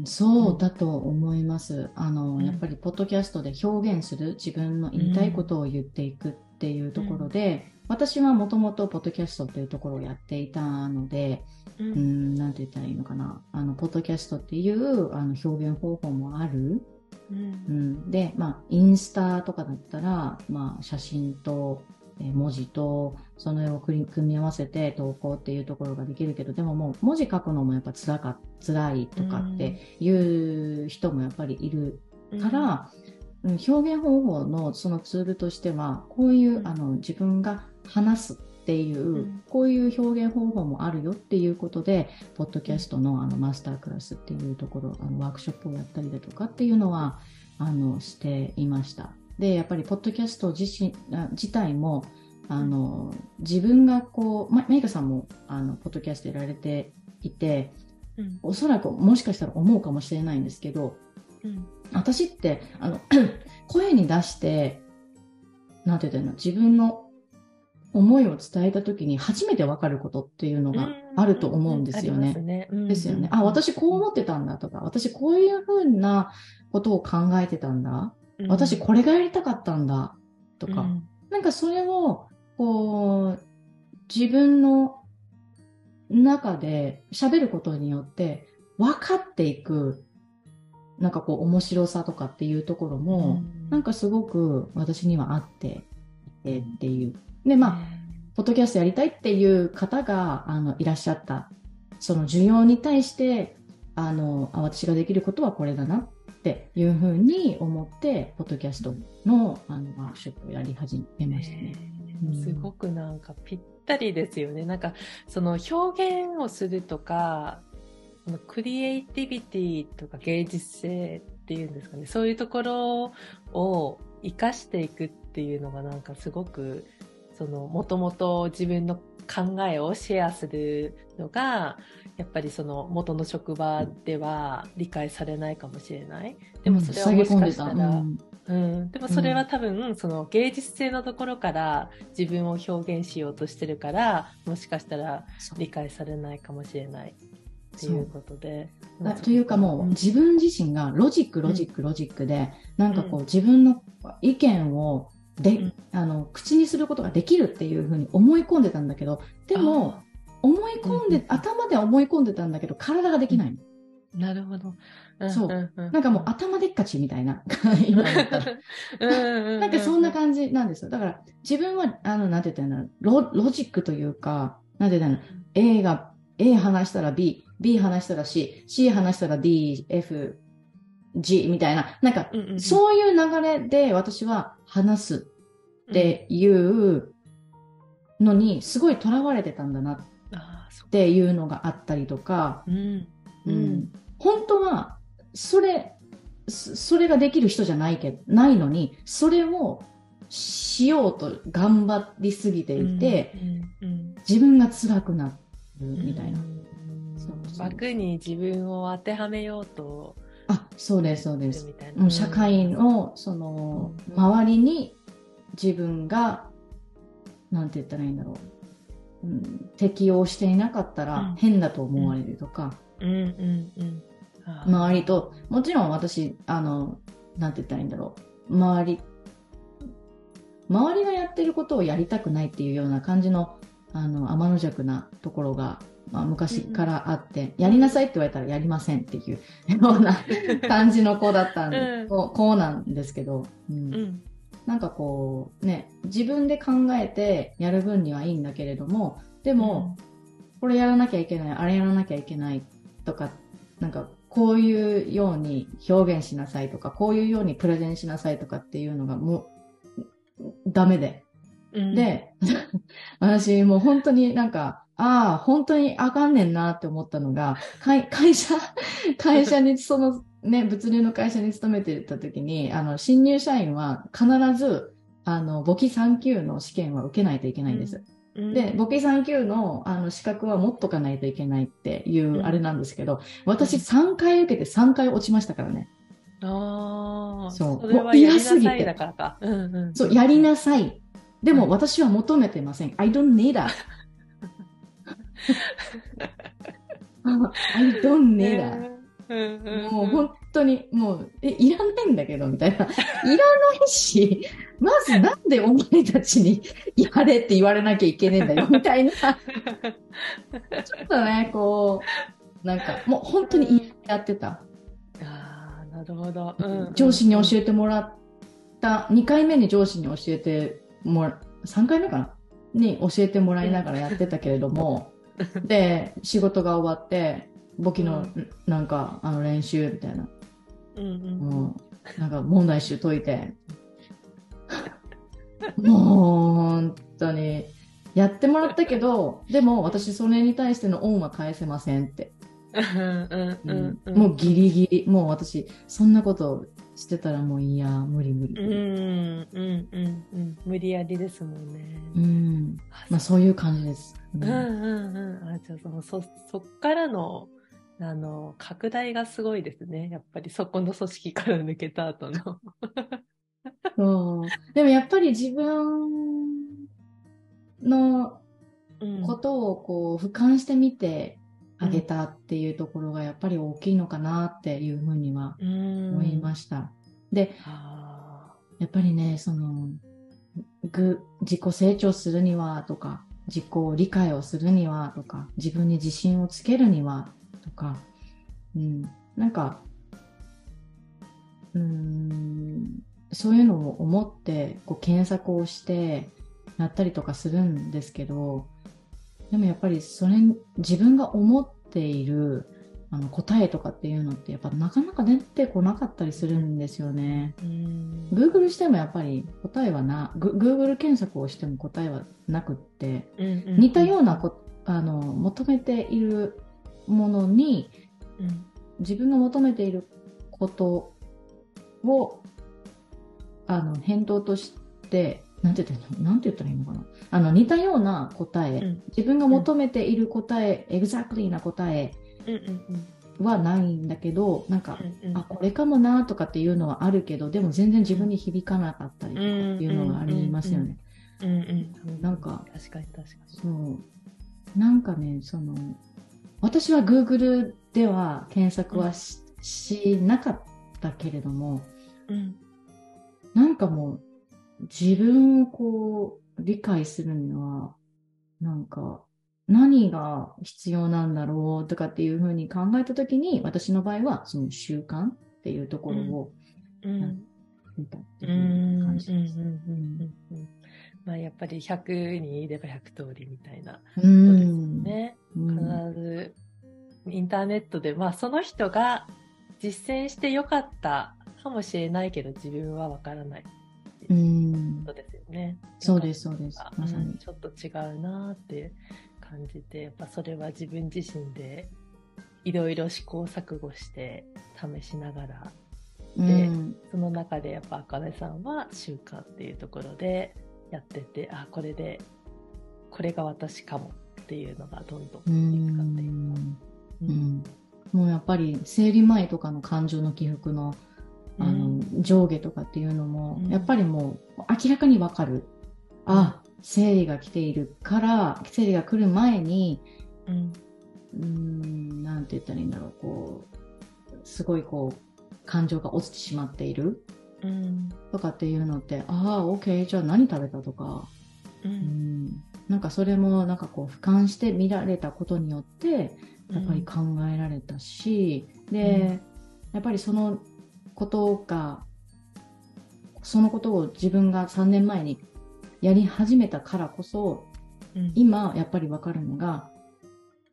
そうだと思います。あの、うんやっぱりポッドキャストで表現する自分の言いたいことを言っていくっていうところで、私はもともとポッドキャストっていうところをやっていたので、う。うんん、なんて言ったらいいのかな。あの、ポッドキャストっていうあの表現方法もある。う。うんん、で、まあ、インスタとかだったら、まあ、写真と、えー文字と、その絵を組み合わせて投稿っていうところができるけど、でももう文字書くのもやっぱ辛か、辛いとかっていう人もやっぱりいるから、うん表現方法のそのツールとしては、こういう、うん。あの自分が話すっていう、うん。こういう表現方法もあるよっていうことで、ポッドキャストのあのマスタークラスっていうところ、あのワークショップをやったりだとかっていうのは、あの、していました。で、やっぱりポッドキャスト自身、あ自体も、あの、自分がこう、ま、メイカさんも、あの、ポッドキャストやられていて、うん。おそらくもしかしたら思うかもしれないんですけど、うん。私って、あの、声に出して、なんて言ったらいいの、自分の思いを伝えたときに初めてわかることっていうのがあると思うんですよね。ね。うんですよね。あ、私こう思ってたんだとか、私こういうふうなことを考えてたんだ。うん私これがやりたかったんだ。とか、うんなんかそれを、こう、自分の中で喋ることによって分かっていく、なんかこう面白さとかっていうところも、なんかすごく私にはあっていてっていう。で、まあ、ポッドキャストやりたいっていう方が、あの、いらっしゃった。その需要に対して、あの、あ私ができることはこれだなっていうふうに思って、ポッドキャストの、あの、ワークショップをやり始めましたね。うんすごくなんかぴったりですよね。なんかその表現をするとか、そのクリエイティビティとか芸術性っていうんですかね。そういうところを活かしていくっていうのがなんかすごく、そのもともと自分の考えをシェアするのが、やっぱりその元の職場では理解されないかもしれない。でもそれはもしかしたら、うんうん、でもそれは多分、その芸術性のところから自分を表現しようとしてるからもしかしたら理解されないかもしれないっていうことで。あというかもう自分自身がロジックロジックロジックで、なんかこう自分の意見をで、うん。あの口にすることができるっていうふうに思い込んでたんだけどでも思い込んで、うん。頭では思い込んでたんだけど体ができないの、なるほど。そう。ななんかもう頭でっかちみたいな。ったら。なんかそんな感じなんですよ。だから自分はあのなんて言ったらロロジックというかなんて言ったら A が A 話したら B、B 話したら C、C 話したら D、F、G みたいな、なんか、うんうんうん。そういう流れで私は話すっていうのにすごい囚われてたんだなっていうのがあったりとか、ううんううん。ん本当は、それ、そそれができる人じゃないけないのに、それをしようと頑張りすぎていて、うんうん自分が辛くなるうん。みたいな。枠に自分を当てはめようとあ、そうです、そうです。もう社会の、その、周りに自分が、なんて言ったらいいんだろう。うん、適応していなかったうん。ら変だと思われるとか、うんうんうん。周りと、もちろん私、あの、なんて言ったらいいんだろう。周り、周りがやってることをやりたくないっていうような感じの、あの、天の弱なところが、まあ、昔からあって、やりなさいって言われたらやりませんっていうような感じの子だったんで、うん。こう子なんですけど、うん。うん。なんかこう、ね、自分で考えてやる分にはいいんだけれども、でも、これやらなきゃいけない、あれやらなきゃいけないとか、なんかこういうように表現しなさいとか、こういうようにプレゼンしなさいとかっていうのがもうダメで。うんで、私もう本当になんか、ああ、本当にあかんねんなって思ったのが、会 会社、会社にそのね、物流の会社に勤めてた時に、あの、新入社員は必ず、あの、簿記3級の試験は受けないといけないんです。うんで、簿記3級のあの資格は持っとかないといけないっていううんあれなんですけど、私3回受けて3回落ちましたからね。ああ、そうそれはやりなさいだからか。うんうん。そう、やりなさい。でもうん私は求めてません。I don't need that. I don't need that. もう本当に、もう、え、いらないんだけど、みたいな。いらないし、まずなんでお前たちにやれって言われなきゃいけねえんだよ、みたいな。ちょっとね、こう、なんか、もう本当にやってた。ああ、なるほど。うんうん上司に教えてもらった、2回目に上司に教えてもら、3回目かな？に教えてもらいながらやってたけれども、で、仕事が終わって、簿記のなんか、あの練習みたいな。うんうんもう、なんか問題集解いて、もう、本当に、やってもらったけど、でも私それに対しての恩は返せませんって。うんうんうんうん。もうギリギリ、もう私、そんなことしてたらもういや、無理無理。うんうんうんうん。無理やりですもんね。うん。あまあそういう感じです。うんうんうんうん。あ、じゃあその、そ、そっからの、あの、拡大がすごいですね。やっぱりそこの組織から抜けた後の。そう。でもやっぱり自分のうんことをこう俯瞰してみてあげたっていうところがやっぱり大きいのかなっていうふうにはうん思いました。で、あやっぱりね、その、ぐ、自己成長するにはとか、自己理解をするにはとか、自分に自信をつけるにはとか、うん、なんか、うーん、そういうのを思って、こう検索をして、やったりとかするんですけど、でもやっぱりそれ、自分が思っているあの答えとかっていうのって、やっぱなかなか出てこなかったりするんですよね。Google してもやっぱり答えはな、グ Google 検索をしても答えはなくって、似たようなこあの求めているものにうん自分が求めていることをあの返答としてなんて言ったらいいのなんて言ったらいいのかなあの似たような答え、うん自分が求めている答え、エグザクリーな答えうんうんはないんだけど、なんか、うんうんあ、これかもなとかっていうのはあるけど、でも全然自分に響かなかったりとかっていうのがありますよね。うんうん。なんか、確かに確かに。そう。なんかね、その、私は Google では検索はし,、しなかったけれども、うん。なんかもう、自分をこう、理解するには、なんか、何が必要なんだろうとかっていうふうに考えたときに、私の場合は、その習慣っていうところをうん。見たってういん。う感じです。まあやっぱり100人いれば100通りみたいなうことですん。ね。うん必ずインターネットで、まあその人が実践してよかったかもしれないけど自分はわからないうんことですよね。そうです、そうです。まさにうん。ちょっと違うなって感じて、やっぱそれは自分自身でいろいろ試行錯誤して試しながら、でうんその中でやっぱあかねさんは習慣っていうところでやってて、あ、これで、これが私かもっていうのがどんどうん見つかっていく。うんもうやっぱり生理前とかの感情の起伏のあの、上下とかっていうのも、うんやっぱりもう明らかにわかる。あ、生理が来ているから、生理が来る前に、うん。うーん、なんて言ったらいいんだろう、こう、すごいこう、感情が落ちてしまっているうん。とかっていうのって、ああ、OK、じゃあ何食べたとか、う。うん。ん、なんかそれもなんかこう俯瞰して見られたことによってやっぱり考えられたし、で、やっぱりそのことがそのことを自分が3年前にやり始めたからこそうん、今やっぱりわかるのが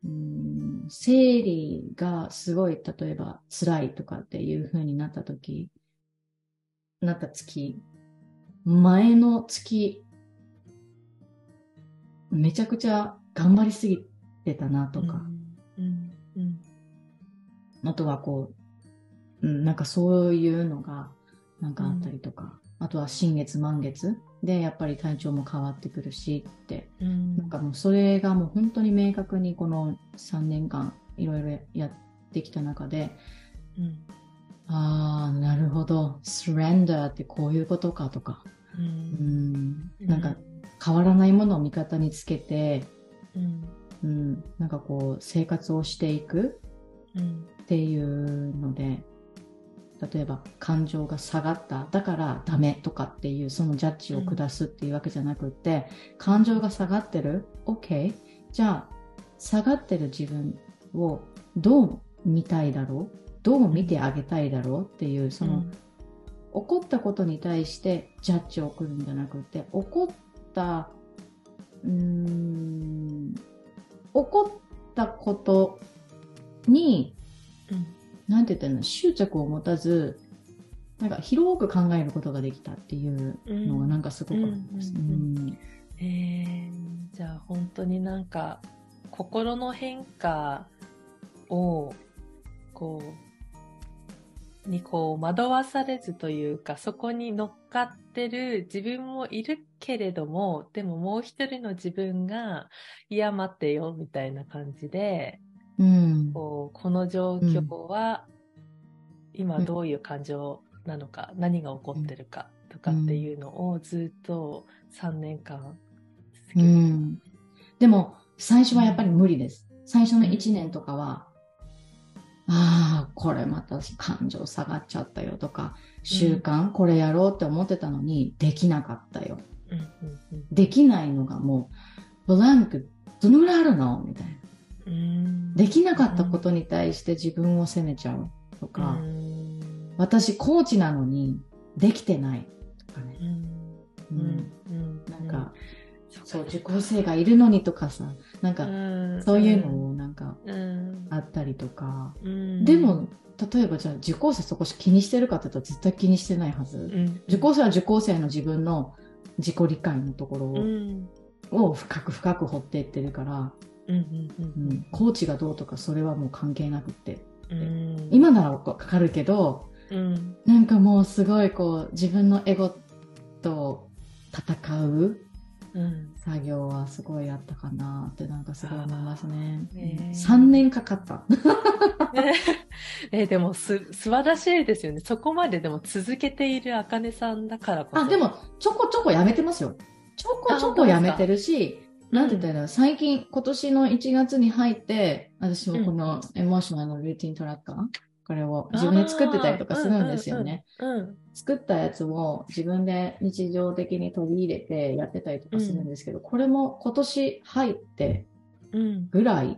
うん生理がすごい例えば辛いとかっていう風になった時なった月前の月めちゃくちゃ頑張りすぎてたなとか、うん。うん。あとはこう、うん、なんかそういうのがなんかあったりとか、あとは新月満月でやっぱり体調も変わってくるしって、うん。なんかもうそれがもう本当に明確にこの3年間いろいろやってきた中で、うん。ああ、なるほど、スレンダーってこういうことかとか、う。うんん、なんか変わらないものを味方につけて、うん。うん、なんかこう生活をしていくうん。っていうので例えば感情が下がっただからダメとかっていうそのジャッジを下すっていうわけじゃなくって、感情が下がってる OK じゃあ下がってる自分をどう見たいだろう？どう見てあげたいだろうっていうその、起こったことに対してジャッジを送るんじゃなくて起こったうーん起こったことにうん。なんて言ったらいいの？執着を持たずなんか広く考えることができたっていうのがなんかすごくあります。じゃあ本当になんか心の変化をこうにこう惑わされずというかそこに乗っかってる自分もいるけれどもでももう一人の自分がいや待ってよみたいな感じでうん。こうこの状況は今どういう感情なのか、何が起こってるかとかっていうのをずっと3年間続けうてん。でも最初はやっぱり無理です。最初の1年とかは、ああ、これまた感情下がっちゃったよとか、習慣、これやろうって思ってたのにできなかったよ。できないのがもう、ブランクどのぐらいあるの？みたいな。できなかったことに対して自分を責めちゃうとか、うん。私コーチなのにできてないとかね。うん。なんか、そそう、受講生がいるのにとかさ、なんか、うん。そういうのをなんかうん。あったりとか、うん。でも、例えばじゃあ受講生そこ気にしてるかって言ったら絶対気にしてないはず。うん。受講生は受講生の自分の自己理解のところを,、うん。を深く深く掘っていってるから、うんうんうん、コーチがどうとかそれはもう関係なくって。うん。今ならかかるけど、うん。なんかもうすごいこう自分のエゴと戦ううん。作業はすごいあったかなってなんかすごい思いますね。あーへー3年かかった。えーでもす、素晴らしいですよね。そこまででも続けているあかねさんだからこそ。あ、でも、ちょこちょこやめてますよ。ちょこちょこやめてるし、なんて言ったらいいん最近、今年の1月に入って、私もこのエモーショナルのルーティントラッカー、これを自分で作ってたりとかするんですよね。うん。作ったやつを自分で日常的に取り入れてやってたりとかするんですけど、これも今年入ってうん。ぐらい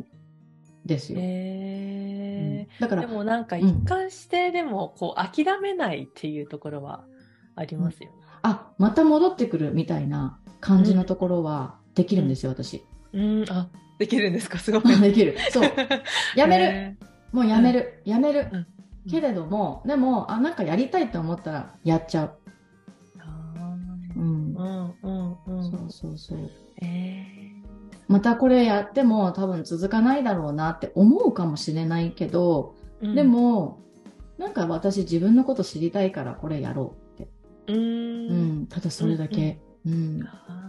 ですよ。へうんだから、ーでもなんか一貫してでもこう諦めないっていうところはありますよね。あ、また戻ってくるみたいな感じのところはできるんですよ、私。うん、あ、できるんですか？すごい。できる。そう。やめる。へもうやめる。やめる。うんけれども、でも、あ、なんかやりたいと思ったらやっちゃう。うんー。うんうんうん。そうそうそう。えまたこれやっても多分続かないだろうなって思うかもしれないけど、ーで、も、なんか私自分のこと知りたいからこれやろうって。うー。うんん、ただそれだけ。うん。あ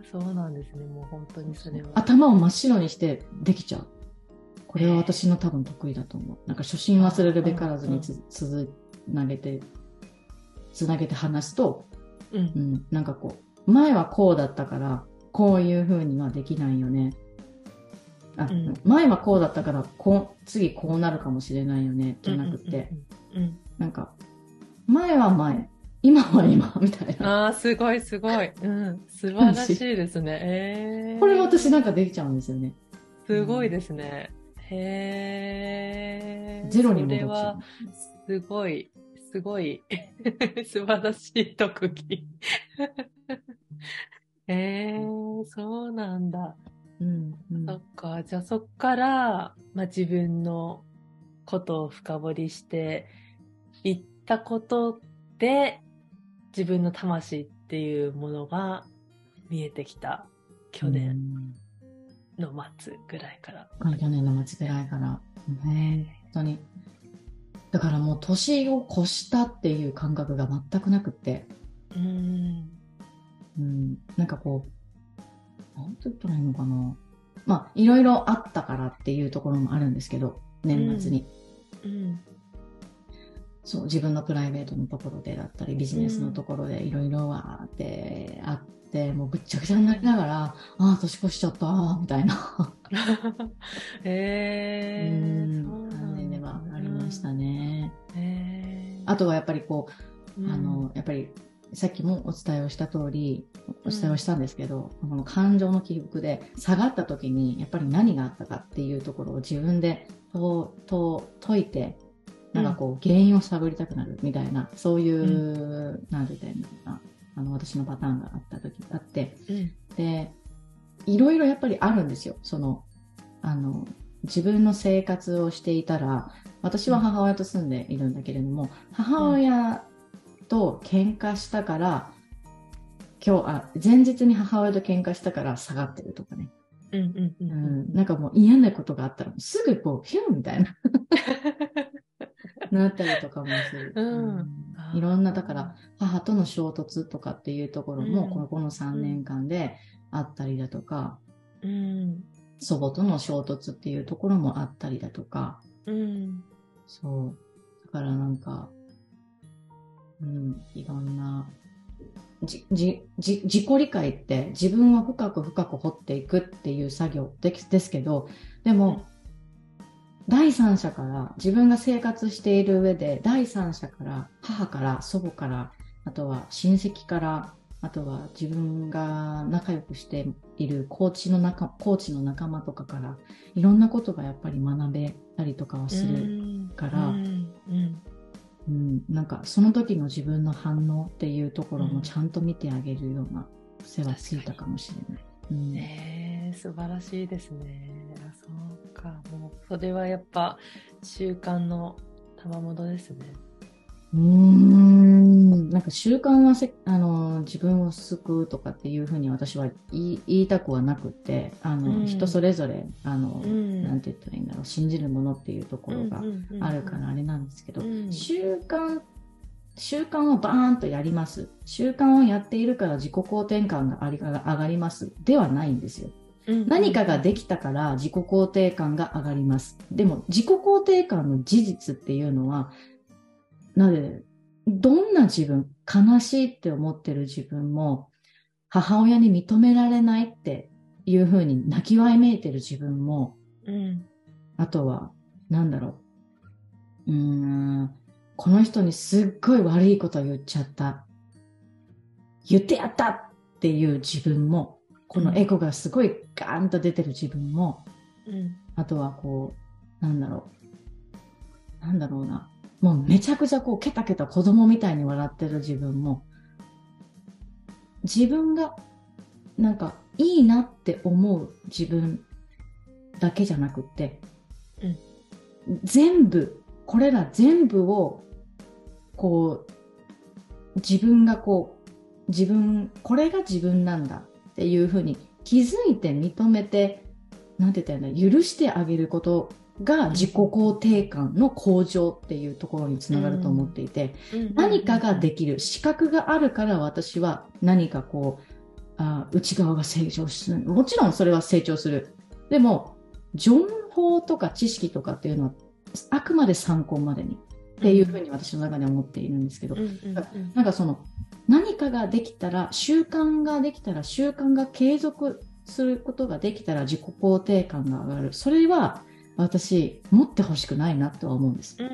ーそうなんですね。もう本当にそれは。頭を真っ白にしてできちゃう。これは私の多分得意だと思う。なんか初心忘れるべからずにつつなげて、つなげて話すと、うんう。ん、なんかこう、前はこうだったから、こういう風にはできないよね。あ、うん前はこうだったから、こう、次こうなるかもしれないよね、じゃなくて、うん。うんなんか、前は前、今は今、みたいな。ああ、すごいすごい。うん。素晴らしいですね。えー、これも私なんかできちゃうんですよね。すごいですね。へえ。ゼロに戻っ。すごい、すごい、素晴らしい特技。えー、そうなんだ。うん、うんそっか。じゃあそっから、まあ、自分のことを深掘りしていったことで、自分の魂っていうものが見えてきた去年の末ぐらいから。うん去年の末ぐらいから。ね本当に。だからもう年を越したっていう感覚が全くなくって、うん。うん、なんかこう、なんて言ったらいいのかな。まあ、いろいろあったからっていうところもあるんですけど、年末に。うん。そう、自分のプライベートのところでだったり、ビジネスのところでいろいろあって、あって、もうぐっちゃぐちゃになりながら、ああ、年越しちゃった、みたいな、へえ。うんそうなんではありました。ね。え。あとはやっぱりこう、うんあの、やっぱり、さっきもお伝えをした通り、お伝えをしたんですけど、この感情の起伏で下がった時に、やっぱり何があったかっていうところを自分でとと解いて、なんかこう、原因を探りたくなるみたいな、そういう、なんて言ったらいいんだろうな、あの、私のパターンがあった時あって、うん。で、いろいろやっぱりあるんですよ。その、あの、自分の生活をしていたら、私は母親と住んでいるんだけれども、母親と喧嘩したから、今日、あ、前日に母親と喧嘩したから下がってるとかね。うんうんううんん、なんかもう嫌なことがあったら、すぐこう、ヒュンみたいな、なったりとかもする。うんいろんな、だから、母との衝突とかっていうところも、うんこのこの3年間であったりだとか、うん。祖母との衝突っていうところもあったりだとか、うん。そう。だからなんか、うん、いろんな、じ、じ、じ、自己理解って自分を深く深く掘っていくっていう作業でですけど、でも、第三者から自分が生活している上で、第三者から、母から、祖母から、あとは親戚から、あとは自分が仲良くしているコーチの仲、コーチの仲間とかから、いろんなことがやっぱり学べたりとかはするからうん。なんかその時の自分の反応っていうところもちゃんと見てあげるような癖はついたかもしれない。うん。えー、素晴らしいですね。あそうか。もう、それはやっぱ習慣の賜物ですね。うーん。なんか習慣はせあの自分を救うとかっていうふうに私は言いたくはなくってあの、うん。人それぞれあの、うん。なんて言ったらいいんだろう。信じるものっていうところがあるからあれなんですけど、うん。習慣っ習慣をバーンとやります。習慣をやっているから自己肯定感が上がります。ではないんですよ。何かができたから自己肯定感が上がります。でも自己肯定感の事実っていうのは、なぜ、どんな自分、悲しいって思ってる自分も、母親に認められないっていうふうに泣きわいめいてる自分も、うん、あとは、なんだろう。うーん、この人にすっごい悪いこと言っちゃった。言ってやったっていう自分も、このエゴがすごいガーンと出てる自分も、うん、あとはこう、なんだろう。なんだろうな。もうめちゃくちゃこう、ケタケタ子供みたいに笑ってる自分も、自分が、なんか、いいなって思う自分だけじゃなくて、うん、全部、これら全部を、こう、自分がこう、自分、これが自分なんだっていうふうに気づいて認めて、なんて言ったらいいんだ、許してあげることが自己肯定感の向上っていうところにつながると思っていて、何かができる、資格があるから私は何かこう、あ内側が成長する。もちろんそれは成長する。でも、情報とか知識とかっていうのは、あくまで参考までにっていうふうに私の中で思っているんですけど、なんかその、何かができたら、習慣ができたら、習慣が継続することができたら自己肯定感が上がる。それは私、持ってほしくないなとは思うんです。な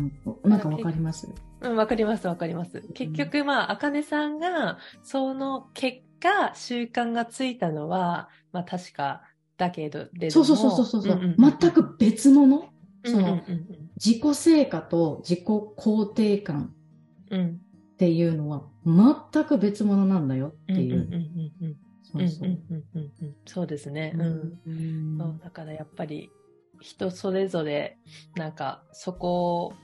んか、なんかわかります？うん、わかります、わかります。結局、まあ、あかねさんが、その結果、習慣がついたのは、まあ、確かだけど、そうそうそうそうそう、うんうんうん、全く別物。その、うんうんうん、自己成果と自己肯定感。っていうのは、全く別物なんだよっていう。そうですね。うん。うん、そうだからやっぱり、人それぞれ、なんか、そこ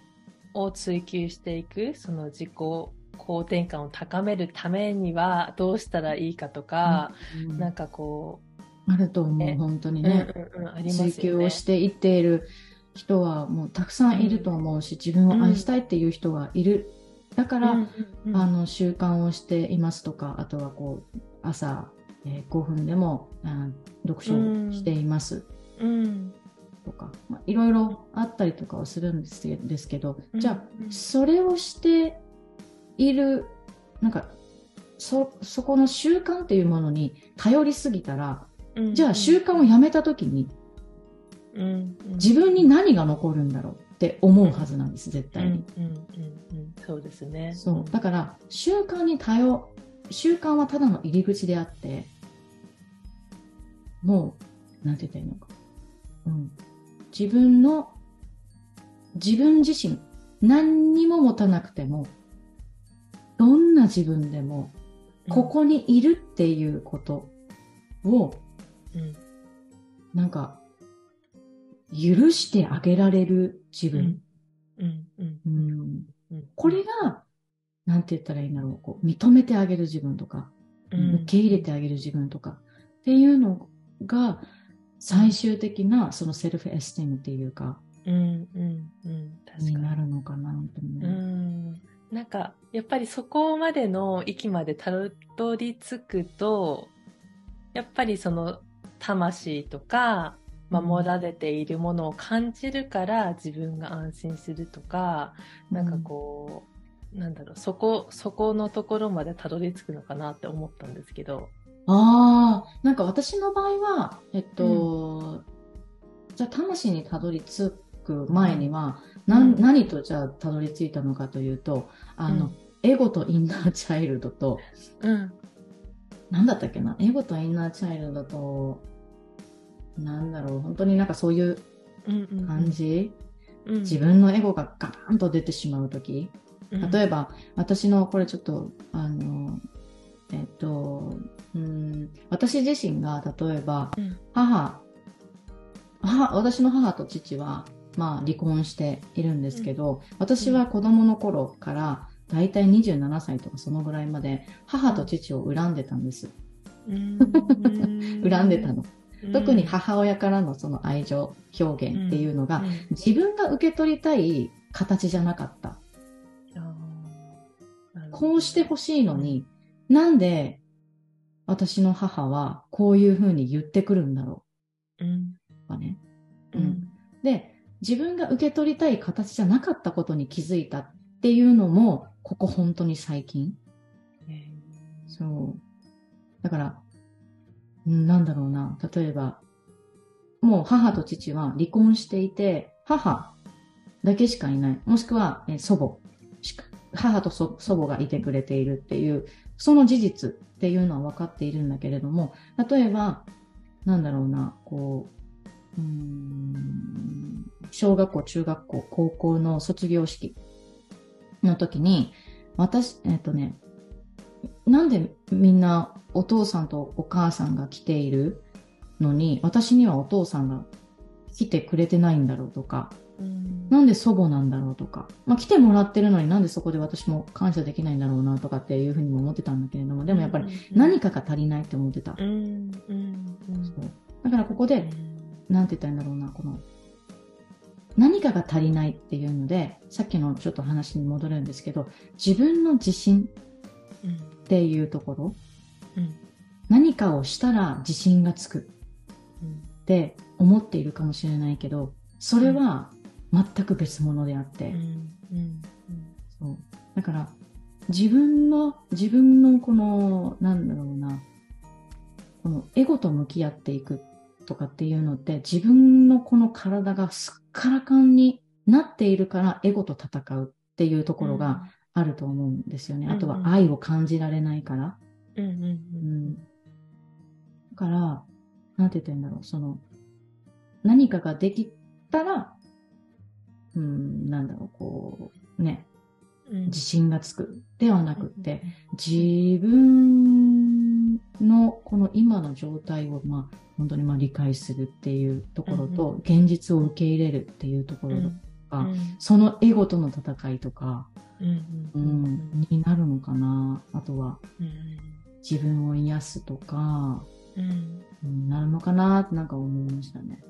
を追求していく、その自己肯定感を高めるためにはどうしたらいいかとか、うんうん、なんかこう、あると思う、本当にね。うんうんうん、ありますね。追求をしていっている人はもうたくさんいると思うし、自分を愛したいっていう人がいる。だから、うんうんうん、あの、習慣をしていますとか、あとはこう、朝、えー、5分でもあ読書をしています。うんとか、まあ、いろいろあったりとかはするんですですけど、じゃあ、それをしている、なんか、そ、そこの習慣っていうものに頼りすぎたら、じゃあ習慣をやめた時に、自分に何が残るんだろうって思うはずなんです、絶対に。そうですね。そう。だから、習慣に頼、習慣はただの入り口であって、もう、なんて言ったらいいのか。うん。自分の、自分自身、何にも持たなくても、どんな自分でも、ここにいるっていうことを、うん、なんか、許してあげられる自分。これが、なんて言ったらいいんだろう、こう認めてあげる自分とか、受け入れてあげる自分とか、っていうのが、最終的なそのセルフエスティムっていうか、うん。うん。うん、確かになるのかなと思う。うん。なんか、やっぱりそこまでの域までたどり着くと、やっぱりその魂とか、守られているものを感じるから自分が安心するとか、なんかこう、なんだろう、そこ、そこのところまでたどり着くのかなって思ったんですけど。ああ、なんか私の場合は、えっと、うん、じゃあ魂にたどり着く前には、うん、何とじゃあたどり着いたのかというと、あの、うん、エゴとインナーチャイルドと、うん。なんだったっけな？エゴとインナーチャイルドと、なんだろう、本当になんかそういう感じ、うんうん、自分のエゴがガーンと出てしまうとき、例えば、私のこれちょっと、あの、えっと、うん、私自身が例えば、母、母、私の母と父は、まあ離婚しているんですけど、私は子供の頃から、だいたい27歳とかそのぐらいまで、母と父を恨んでたんです。恨んでたの。特に母親からのその愛情表現っていうのが、自分が受け取りたい形じゃなかった。こうしてほしいのに、なんで私の母はこういうふうに言ってくるんだろうね。ううんん。で、自分が受け取りたい形じゃなかったことに気づいたっていうのも、ここ本当に最近？えそう。だから、うんなんだろうな。例えば、もう母と父は離婚していて、母だけしかいない。もしくは、え祖母しか。母と祖祖母がいてくれているっていう、その事実っていうのは分かっているんだけれども、例えば、なんだろうな、こう、うーん小学校、中学校、高校の卒業式の時に、私、えっとね、なんでみんなお父さんとお母さんが来ているのに、私にはお父さんが来てくれてないんだろうとか、うん。なんで祖母なんだろうとか、まあ来てもらってるのになんでそこで私も感謝できないんだろうなとかっていうふうにも思ってたんだけれども、でもやっぱり何かが足りないって思ってた。うんうんうんそう。だからここで、なんて言ったらいいんだろうな、この、何かが足りないっていうので、さっきのちょっと話に戻るんですけど、自分の自信うんっていうところ、うん。何かをしたら自信がつくうんって思っているかもしれないけど、それは全く別物であって、だから自分の、自分のこの、なんだろうな、このエゴと向き合っていくとかっていうのって、自分のこの体がすっからかんになっているからエゴと戦うっていうところがあると思うんですよね。うんあとは愛を感じられないから。うんうんうん。だから、なんて言ってんだろう、その、何かができたら、うん、なんだろう、こう、ね、うん自信がつくではなくって、自分のこの今の状態を、まあ、本当にまあ理解するっていうところと、現実を受け入れるっていうところとか、そのエゴとの戦いとか、ううんん、になるのかな。あとは、うん自分を癒すとか、うん。うんなるのかなってなんか思いましたね。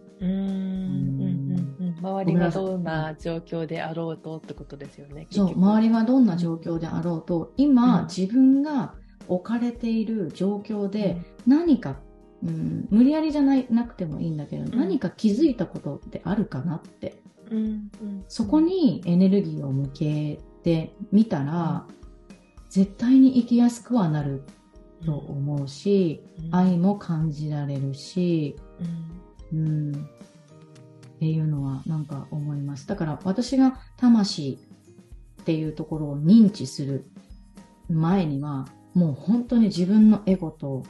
周りがどんな状況であろうとってことですよね。そう、周りがどんな状況であろうと、今、うん。自分が置かれている状況で何か、うん、無理やりじゃないなくてもいいんだけど、ん。何か気づいたことってあるかなって、うんうん。そこにエネルギーを向けてみたら、絶対に生きやすくはなると思うし、うん。愛も感じられるし、うん。うん、っていうのはなんか思います。だから私が魂っていうところを認知する前には、もう本当に自分のエゴと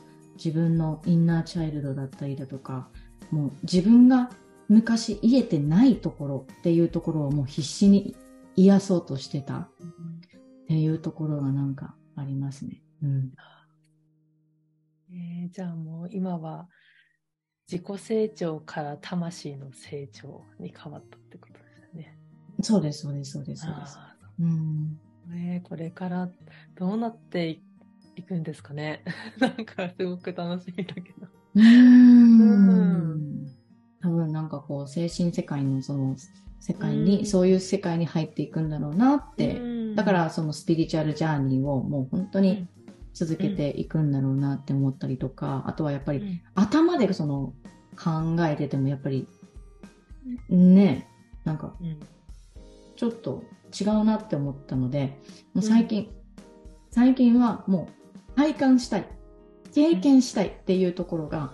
自分のインナーチャイルドだったりだとか、もう自分が昔癒えてないところっていうところをもう必死に癒そうとしてたっていうところがなんかありますね。うん。えーじゃあもう今は自己成長から魂の成長に変わったってことですよね。そうです、そうです、そうです、そうです。あうん。ーねこれからどうなっていいくんですかね。なんかすごく楽しみだけど。うーん。多分なんかこう精神世界のその世界に、うん。そういう世界に入っていくんだろうなって、うん。だからそのスピリチュアルジャーニーをもう本当に続けていくんだろうなって思ったりとか、あとはやっぱりうん。頭でその考えててもやっぱりね、なんかうん。ちょっと違うなって思ったので、もう最近、最近はもう体感したい、経験したいっていうところが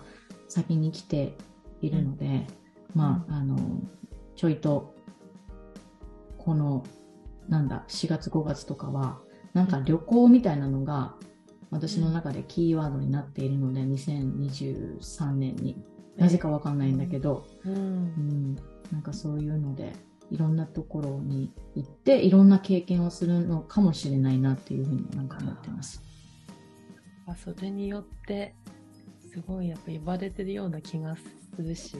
先に来ているので、まあ、あの、ちょいと、この、なんだ、4月5月とかは、なんか旅行みたいなのが、私の中でキーワードになっているので、2023年に。なぜかわかんないんだけど、うん。うん、なんかそういうのでいろんなところに行っていろんな経験をするのかもしれないなっていうふうになんか思ってます。あそれによってすごいやっぱ言われてるような気がするし、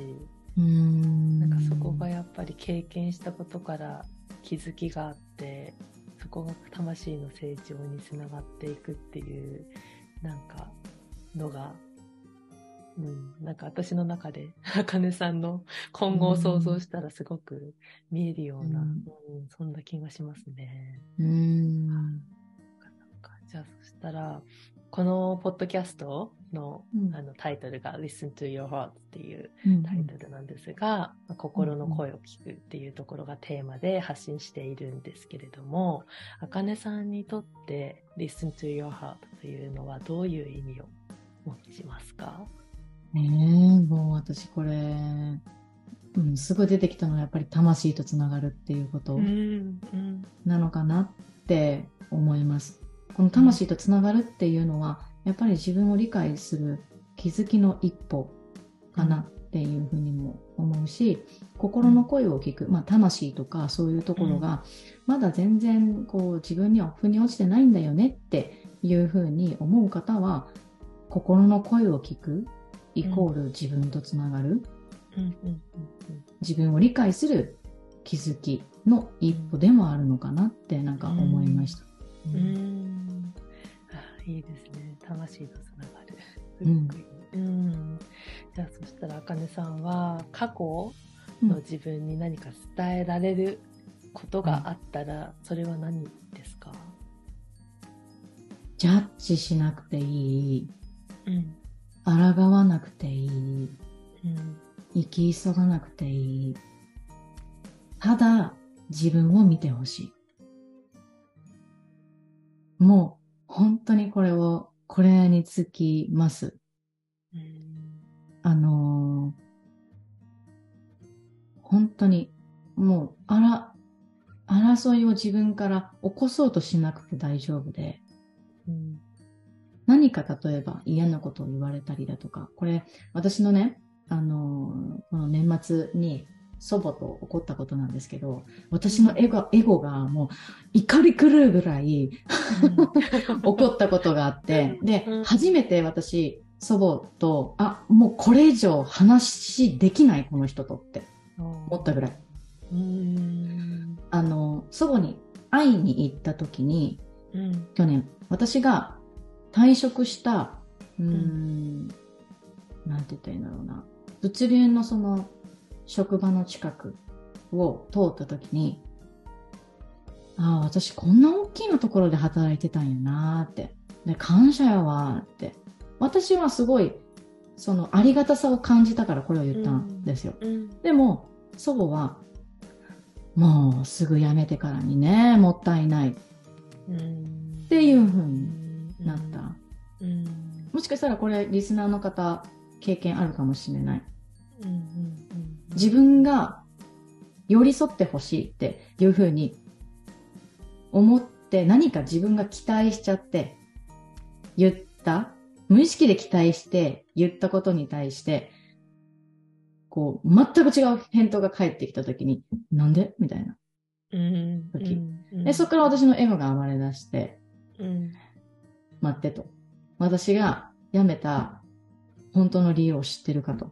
うーんなんかそこがやっぱり経験したことから気づきがあってそこが魂の成長につながっていくっていうなんかのがうん、なんか私の中で、あかねさんの今後を想像したらすごく見えるような、ううんんそんな気がしますね。うん。じゃあそしたら、このポッドキャストの,、うん。あのタイトルが Listen to Your Heart っていううんタイトルなんですが、まあ心の声を聞くっていうところがテーマで発信しているんですけれども、あかねさんにとって Listen to Your Heart というのはどういう意味を持ちますか？ねえ、もう私これ、うん、すぐ出てきたのはやっぱり魂とつながるっていうことん、うん、なのかなって思います。この魂とつながるっていうのは、やっぱり自分を理解する気づきの一歩かなっていうふうにも思うし、心の声を聞く、まあ魂とかそういうところが、まだ全然こう自分には腑に落ちてないんだよねっていうふうに思う方は、心の声を聞く、イコール自分とつながる、自分を理解する気づきの一歩でもあるのかなってなんか思いました。うん。うんあいいですね。魂とつながる。すうんごくいい。うん。じゃあ、そしたら、あかねさんは、過去うんの自分に何か伝えられることがあったら、それは何ですか？ジャッジしなくていい、うん。抗わなくていい、うん。生き急がなくていい。ただ自分を見てほしい。もう本当にこれを、これにつきます。うん。あのー本当にもう、あら、争いを自分から起こそうとしなくて大丈夫で、うん。何か例えば嫌なことを言われたりだとか、これ私のね、あのーこの年末に祖母と起こったことなんですけど、私のエゴエゴがもう怒り狂うぐらい起こったことがあって、でうん、初めて私、祖母と、あ、もうこれ以上話できないこの人とって思ったぐらい。うん。あの、祖母に会いに行った時に、うん。去年、私が退職した、うーん、なんて言ったらいいんだろうな。物流のその、職場の近くを通った時に、ああ、私こんな大きなところで働いてたんやなーって。で、感謝やわーって。私はすごい、そのありがたさを感じたからこれを言ったんですよ。うん。でも、祖母は、もうすぐ辞めてからにね、もったいない。うん。っていう風になった。うん。もしかしたらこれリスナーの方経験あるかもしれない。自分が寄り添ってほしいっていう風に思って何か自分が期待しちゃって言った無意識で期待して言ったことに対してこう全く違う返答が返ってきた時になんで？みたいな。うん。時うん。で、そこから私のエゴが暴れ出してうん。待ってと。私が辞めた本当の理由を知ってるかと。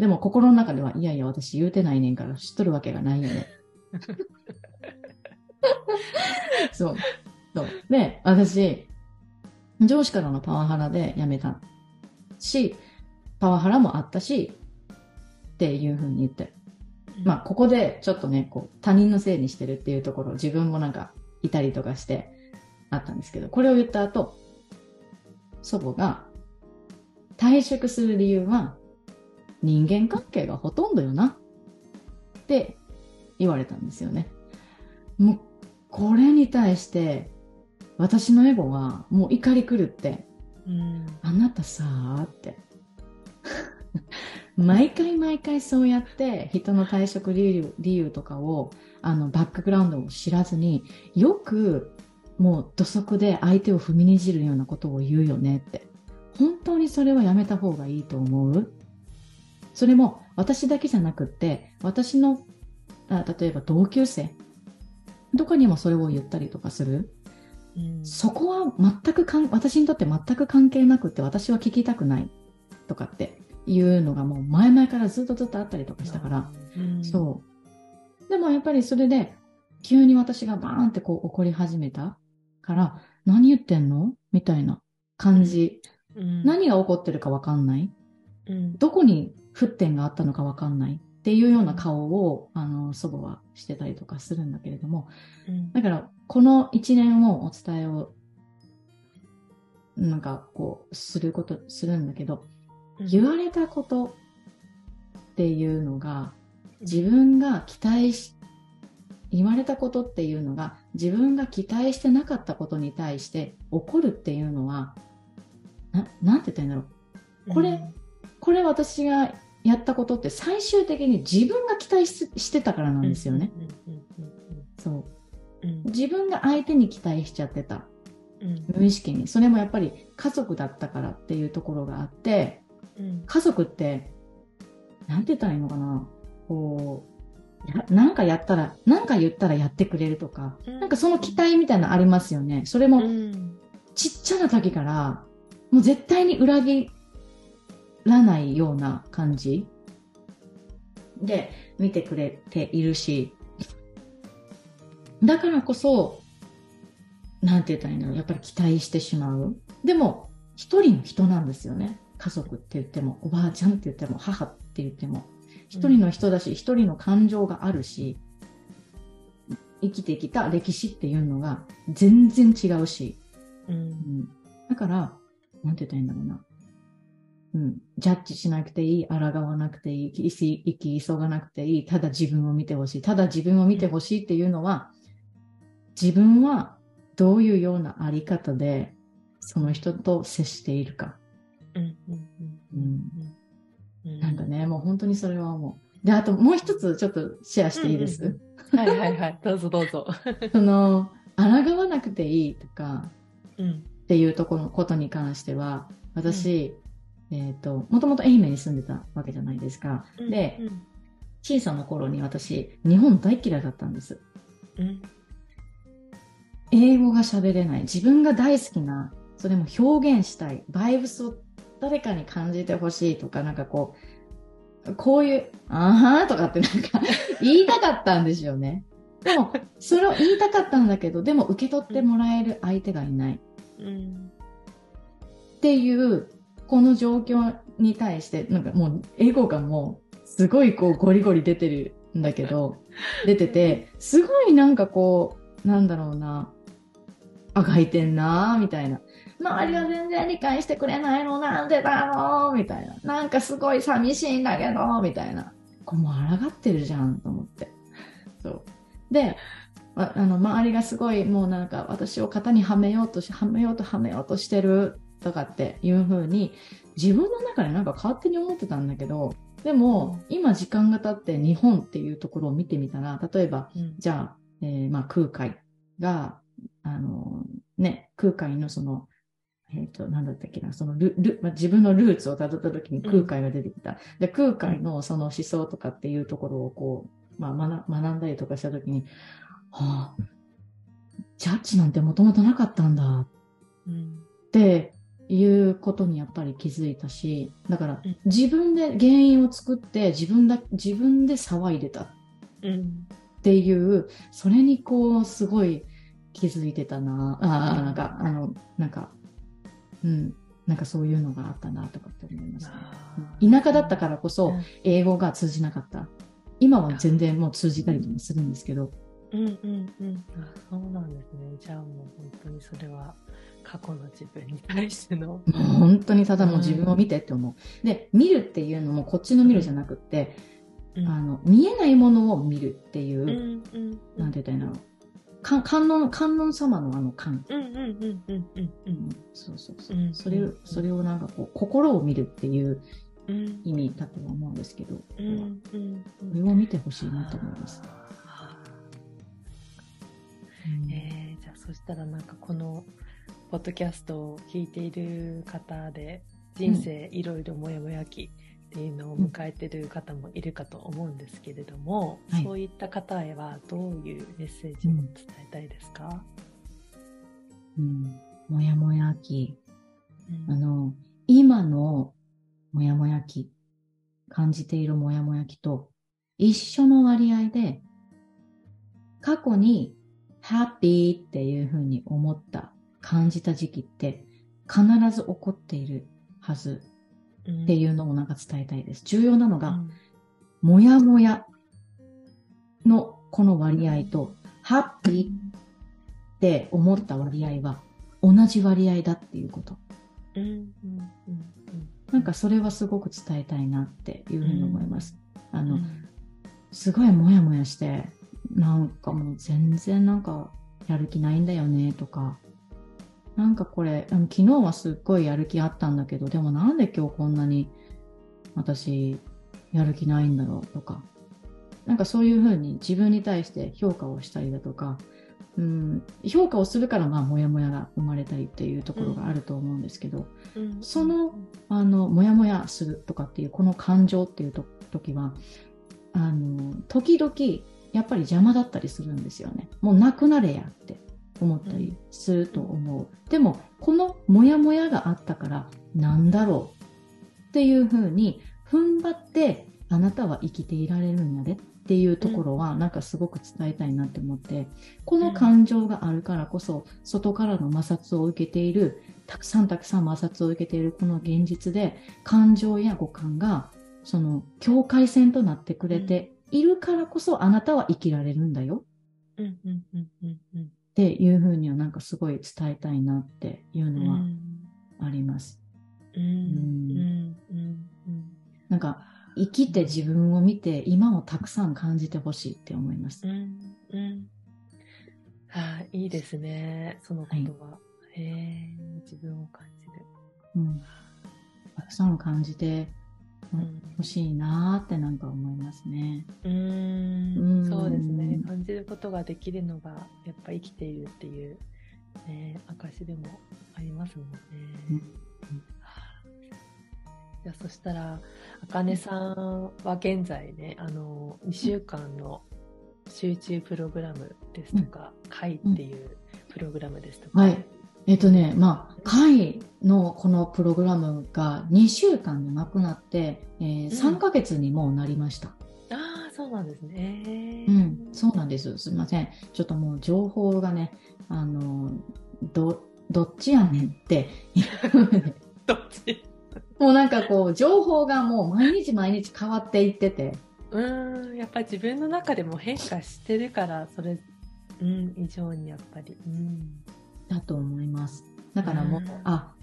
でも心の中では、いやいや、私言うてないねんから知っとるわけがないよね。そう。そう。で、私、上司からのパワハラで辞めたし、パワハラもあったし、っていうふうに言って。まあ、ここでちょっとね、こう、他人のせいにしてるっていうところ、自分もなんか、いたりとかして、あったんですけど、これを言った後、祖母が、退職する理由は、人間関係がほとんどよな、って言われたんですよね。もう、これに対して、私のエゴは、もう怒り狂って、うん。あなたさーって。毎回毎回そうやって人の退職理由理由とかをあのバックグラウンドを知らずによくもう土足で相手を踏みにじるようなことを言うよねって本当にそれはやめた方がいいと思う？それも私だけじゃなくって私のあ例えば同級生とかにもそれを言ったりとかするうん。そこは全くかん、私にとって全く関係なくって私は聞きたくないとかっていうのがもう前々からずっとずっとあったりとかしたから、うん。そう。でもやっぱりそれで急に私がバーンってこう怒り始めたから、何言ってんの？みたいな感じうん、何が起こってるかわかんない。うん、どこに沸点があったのかわかんないっていうような顔を、あの、祖母はしてたりとかするんだけれども、うん。だから、この一年をお伝えを、なんか、こう、すること、するんだけど、言われたことっていうのが、自分が期待し、言われたことっていうのが、自分が期待してなかったことに対して起こるっていうのは、な、なんて言ったらいいんだろう。これこれ私がやったことって最終的に自分が期待ししてたからなんですよね。。そう。うん自分が相手に期待しちゃってた。うん無意識に。それもやっぱり家族だったからっていうところがあって、うん家族って、なんて言ったらいいのかな。こう、やなんかやったら、なんか言ったらやってくれるとか、なんかその期待みたいなのありますよね。それもうんちっちゃな時から、もう絶対に裏切らないような感じ？で見てくれているし、だからこそ、なんて言ったらいいの？やっぱり期待してしまう。でも、一人の人なんですよね。家族って言っても、おばあちゃんって言っても、母って言っても、一人の人だし、一人の感情があるし、生きてきた歴史っていうのが全然違うし、うん。うん。だから、なんて言ったらいいんだろうな。うん。ジャッジしなくていい、抗わなくていい、生き急がなくていい、ただ自分を見てほしい。ただ自分を見てほしいっていうのは、自分はどういうようなあり方で、その人と接しているか。うんうんうんうんなんかね、もう本当にそれはもう。で、あともう一つちょっとシェアしていいです、うんはいはいはい。どうぞどうぞ。その、抗わなくていいとか、うんっていうところのことに関しては、私、えっ、と、もともと愛媛に住んでたわけじゃないですか。で、うん小さな頃に私、日本大嫌いだったんです。うん英語が喋れない。自分が大好きな、それも表現したい。バイブスを誰かに感じてほしいとか、なんかこう、こういう、あはーとかってなんか 言いたかったんですよね。でも、それを言いたかったんだけど、でも受け取ってもらえる相手がいない。うんっていう、この状況に対して、なんかもう、エゴがもう、すごいこう、ゴリゴリ出てるんだけど、出てて、すごいなんかこう、なんだろうな、あがいてんなみたいな。周りが全然理解してくれないのなんでだろうみたいな。なんかすごい寂しいんだけどみたいな。こうもう抗ってるじゃんと思って。そう。で、ああの、周りがすごいもうなんか私を型にはめようとし、はめようとはめようとしてるとかっていう風に自分の中でなんか勝手に思ってたんだけど、でも、今時間が経って日本っていうところを見てみたら、例えば、うん。じゃあ、えーまあ空海が、あのね、空海のその、えっ、と、なんだったっけな、そのル、ル、まあ、自分のルーツを辿った時に空海が出てきた。で、空海のその思想とかっていうところをこう、まあ学、学んだりとかした時に、はあ、ジャッジなんてもともとなかったんだ。うん。っていうことにやっぱり気づいたし、だからうん。自分で原因を作って自分だ、自分で騒いでた。うん。っていう、それにこう、すごい気づいてたな。ああ、なんか、あの、なんか、うん、なんかそういうのがあったなとかって思います。ね。田舎だったからこそ、英語が通じなかった。今は全然もう通じたりもするんですけど、うんうんうん。あそうなんですね。じゃあもう本当にそれは過去の自分に対しての。もう本当にただもう自分を見てって思う。で、見るっていうのもこっちの見るじゃなくって、うん。あの、見えないものを見るっていう、うんうんなんて言ったらいいんだろう。か観音、観音様のあの観。うんうんうんうんうんううんんそうそうそう。うんそれを、それをなんかこう、心を見るっていううん。意味だとは思うんですけど、うんうんうん。これを見てほしいなと思います。うん。えー、じゃあそしたらなんかこのポッドキャストを聞いている方で人生いろいろもやもや期っていうのを迎えている方もいるかと思うんですけれども、はいそういった方へはどういうメッセージを伝えたいですか、うん。もやもや期。うんあの、今のもやもや期、感じているもやもや期と一緒の割合で、過去にハッピーっていうふうに思った、感じた時期って必ず起こっているはずっていうのをなんか伝えたいです。重要なのが、うんもやもやのこの割合と、ハッピーって思った割合は同じ割合だっていうこと。うんうんうんなんかそれはすごく伝えたいなっていうふうに思います。あの、うんすごいもやもやして、なんかもう全然なんかやる気ないんだよねとか、なんかこれ、昨日はすっごいやる気あったんだけど、でもなんで今日こんなに私やる気ないんだろうとか、なんかそういうふうに自分に対して評価をしたりだとか、うん、評価をするからまあモヤモヤが生まれたりっていうところがあると思うんですけど、うんそのあの、もやもやするとかっていう、この感情っていう時は、あの、時々、やっぱり邪魔だったりするんですよね。もうなくなれやって思ったりすると思う。でも、このもやもやがあったから、なんだろうっていうふうに、踏ん張って、あなたは生きていられるんやでっていうところは、なんかすごく伝えたいなって思って、この感情があるからこそ、外からの摩擦を受けているたくさんたくさん摩擦を受けているこの現実で感情や五感がその境界線となってくれているからこそあなたは生きられるんだよ。うんうんうんうんうんっていうふうにはなんかすごい伝えたいなっていううのはん。あります。うん。うん。うん。うん。なんか生きて自分を見て今をたくさん感じてほしいって思います。うん。うん。はい、いいですね、その言葉。へえ、自分を感じる。うん、たくさん感じてうんほしいなーってなんか思いますね。うーんうんそうですね。感じることができるのが、やっぱ生きているっていう、ね、証でもありますもんね。うんじゃあ、そしたら、あかねさんは現在ね、あの、2週間の集中プログラムですとか、会っていうプログラムですとか、はいえっとね、まあ、会のこのプログラムが2週間でなくなって、えー3ヶ月にもうなりました。ああ、そうなんですね。うん、そうなんです。すみません。ちょっともう情報がね、あの、ど、どっちやねんって。どっち？もうなんかこう、情報がもう毎日毎日変わっていってて、うーん、やっぱり自分の中でも変化してるから、それ、うん、以上にやっぱり。うん。だと思います。だからもう、うんあ、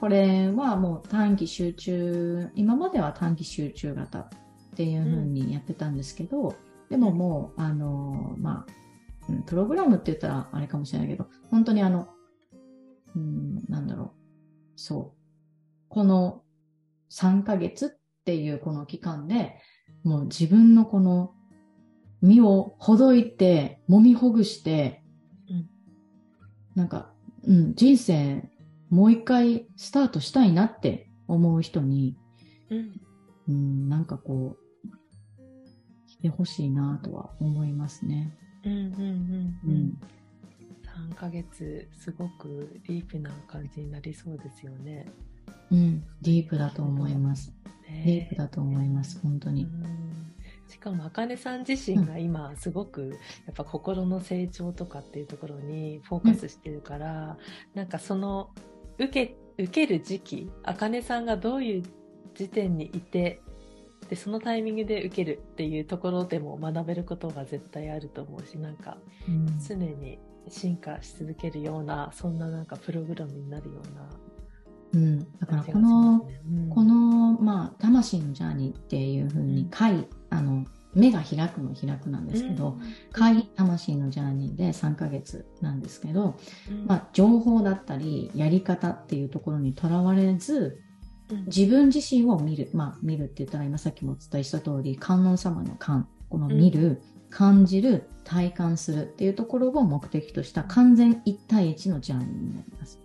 これはもう短期集中、今までは短期集中型っていう風にやってたんですけど、でももう、あの、まあ、うんプログラムって言ったらあれかもしれないけど、本当にあの、うん、なんだろう。そう。この3ヶ月っていうこの期間で、もう自分のこの身をほどいて、揉みほぐして、うんなんか、うん、人生もう一回スタートしたいなって思う人に、うん。うん、なんかこう、来てほしいなとは思いますね。うんうんうんううんん。3ヶ月、すごくディープな感じになりそうですよね。うん、ディープだと思います。ねディープだと思います、本当に。うんしかも、あかねさん自身が今、すごく、やっぱ心の成長とかっていうところにフォーカスしてるから、なんかその、受け、受ける時期、あかねさんがどういう時点にいて、で、そのタイミングで受けるっていうところでも学べることが絶対あると思うし、なんか、うん。常に進化し続けるような、そんななんかプログラムになるようなうん、だからこのね。うんこの、まあ、魂のジャーニーっていうふうに、回、あの、目が開くの開くなんですけど、、回、魂のジャーニーで3ヶ月なんですけど、うんまあ、情報だったり、やり方っていうところにとらわれず、うん自分自身を見る。まあ、見るって言ったら今さっきもお伝えした通り、観音様の観、この見る、感じる、体感するっていうところを目的とした完全一対一のジャーニーになります。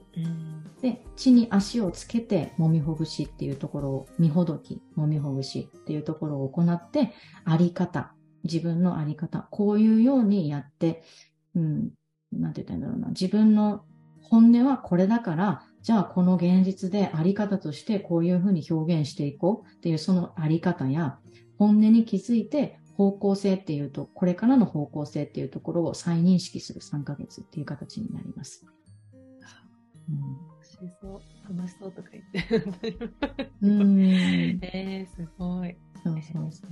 で、地に足をつけて、揉みほぐしっていうところを、見ほどき、揉みほぐしっていうところを行って、あり方、自分のあり方、こういうようにやって、うん、なんて言ったらいいんだろうな、自分の本音はこれだから、じゃあこの現実であり方としてこういうふうに表現していこうっていうそのあり方や、本音に気づいて方向性っていうと、これからの方向性っていうところを再認識する3ヶ月っていう形になります。うん欲しりそう。楽しそうとか言って。うん。えー、すごい。そうそうそう。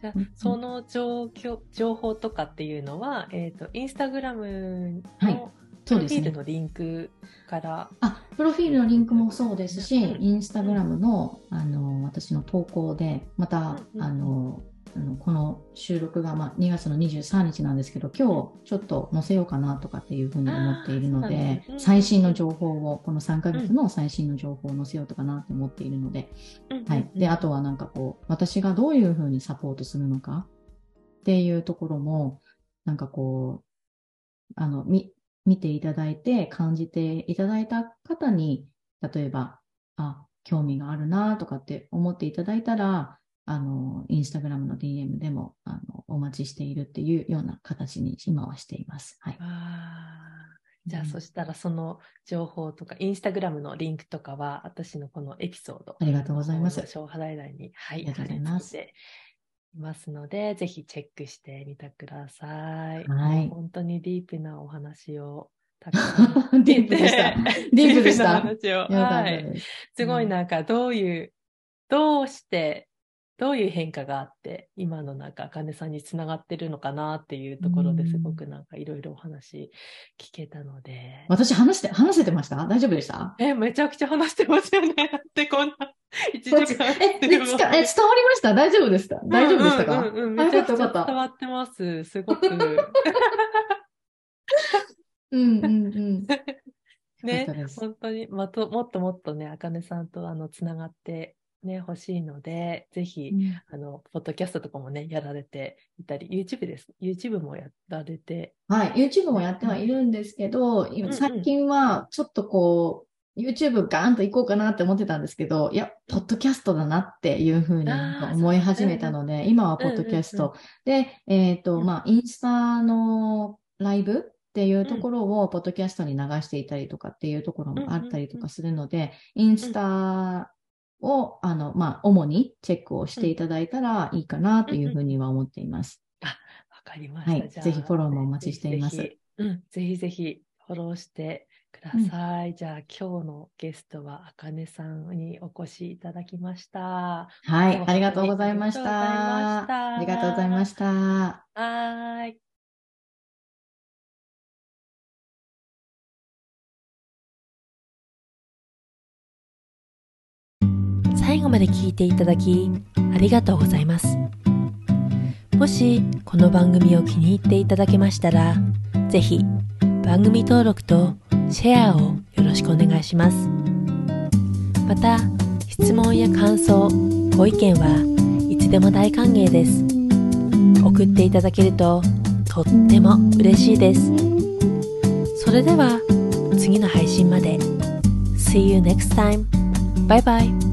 じゃあうんその状況、情報とかっていうのは、えっ、と、インスタグラムはいのプロフィール。のリンクから、あ、プロフィールのリンクもそうですし、うんインスタグラムの、あの、私の投稿で、また、うんあの、あのこの収録が、まあ、2月の23日なんですけど、今日ちょっと載せようかなとかっていうふうに思っているのでね、最新の情報を、この3ヶ月の最新の情報を載せようとかなと思っているので、はい。で、あとはなんかこう、私がどういうふうにサポートするのかっていうところも、なんかこう、あの、み、見ていただいて、感じていただいた方に、例えば、あ、興味があるなとかって思っていただいたら、あの、インスタグラムの DM でも、あの、お待ちしているっていうような形に今はしています。はい。じゃあ、うんそしたらその情報とか、インスタグラムのリンクとかは、私のこのエピソードありがとうございます。小肌欄に、はい、ありがとうございますいますので、ぜひチェックしてみてください。はい本当にディープなお話をたくさんディープでした。ディープでした。ディープな話をよかったはい。です。すごいなんかどういう、どうして、どういう変化があって、今のなんか、あかねさんにつながってるのかなっていうところですごくなんかいろいろお話聞けたので。私話して、話せてました？大丈夫でした？え、めちゃくちゃ話してますよね。だ ってこんな、1時間え、え伝わりました？大丈夫ですか大丈夫でしたか、うんうんうんうんあめちゃくちゃ伝わってます。すごく。うんうんうん。ね本当に、まと、もっともっとね、あかねさんとあの、つながってね、欲しいので、ぜひ、あの、ポッドキャストとかもね、やられていたり、YouTube です。YouTube もやられて。はい、YouTube もやってはいるんですけど、今うん最近はちょっとこう、YouTube ガーンと行こうかなって思ってたんですけど、いや、ポッドキャストだなっていうふうに思い始めたので、今はポッドキャスト。で、えっ、と、うん。まあ、インスタのライブっていうところをポッドキャストに流していたりとかっていうところもあったりとかするので、インスタを、あの、まあ、主にチェックをしていただいたらいいかなというふうには思っています。わかりました。はいぜひフォローもお待ちしていますぜひぜひうん、ぜひぜひフォローしてください。じゃあ、今日のゲストは、あかねさんにお越しいただきました。はい、ありがとうございました。ありがとうございました。はーい。最後まで聞いていただきありがとうございます。もしこの番組を気に入っていただけましたら、ぜひ番組登録とシェアをよろしくお願いします。また、質問や感想、ご意見はいつでも大歓迎です。送っていただけるととっても嬉しいです。それでは次の配信まで。See you next time. Bye bye.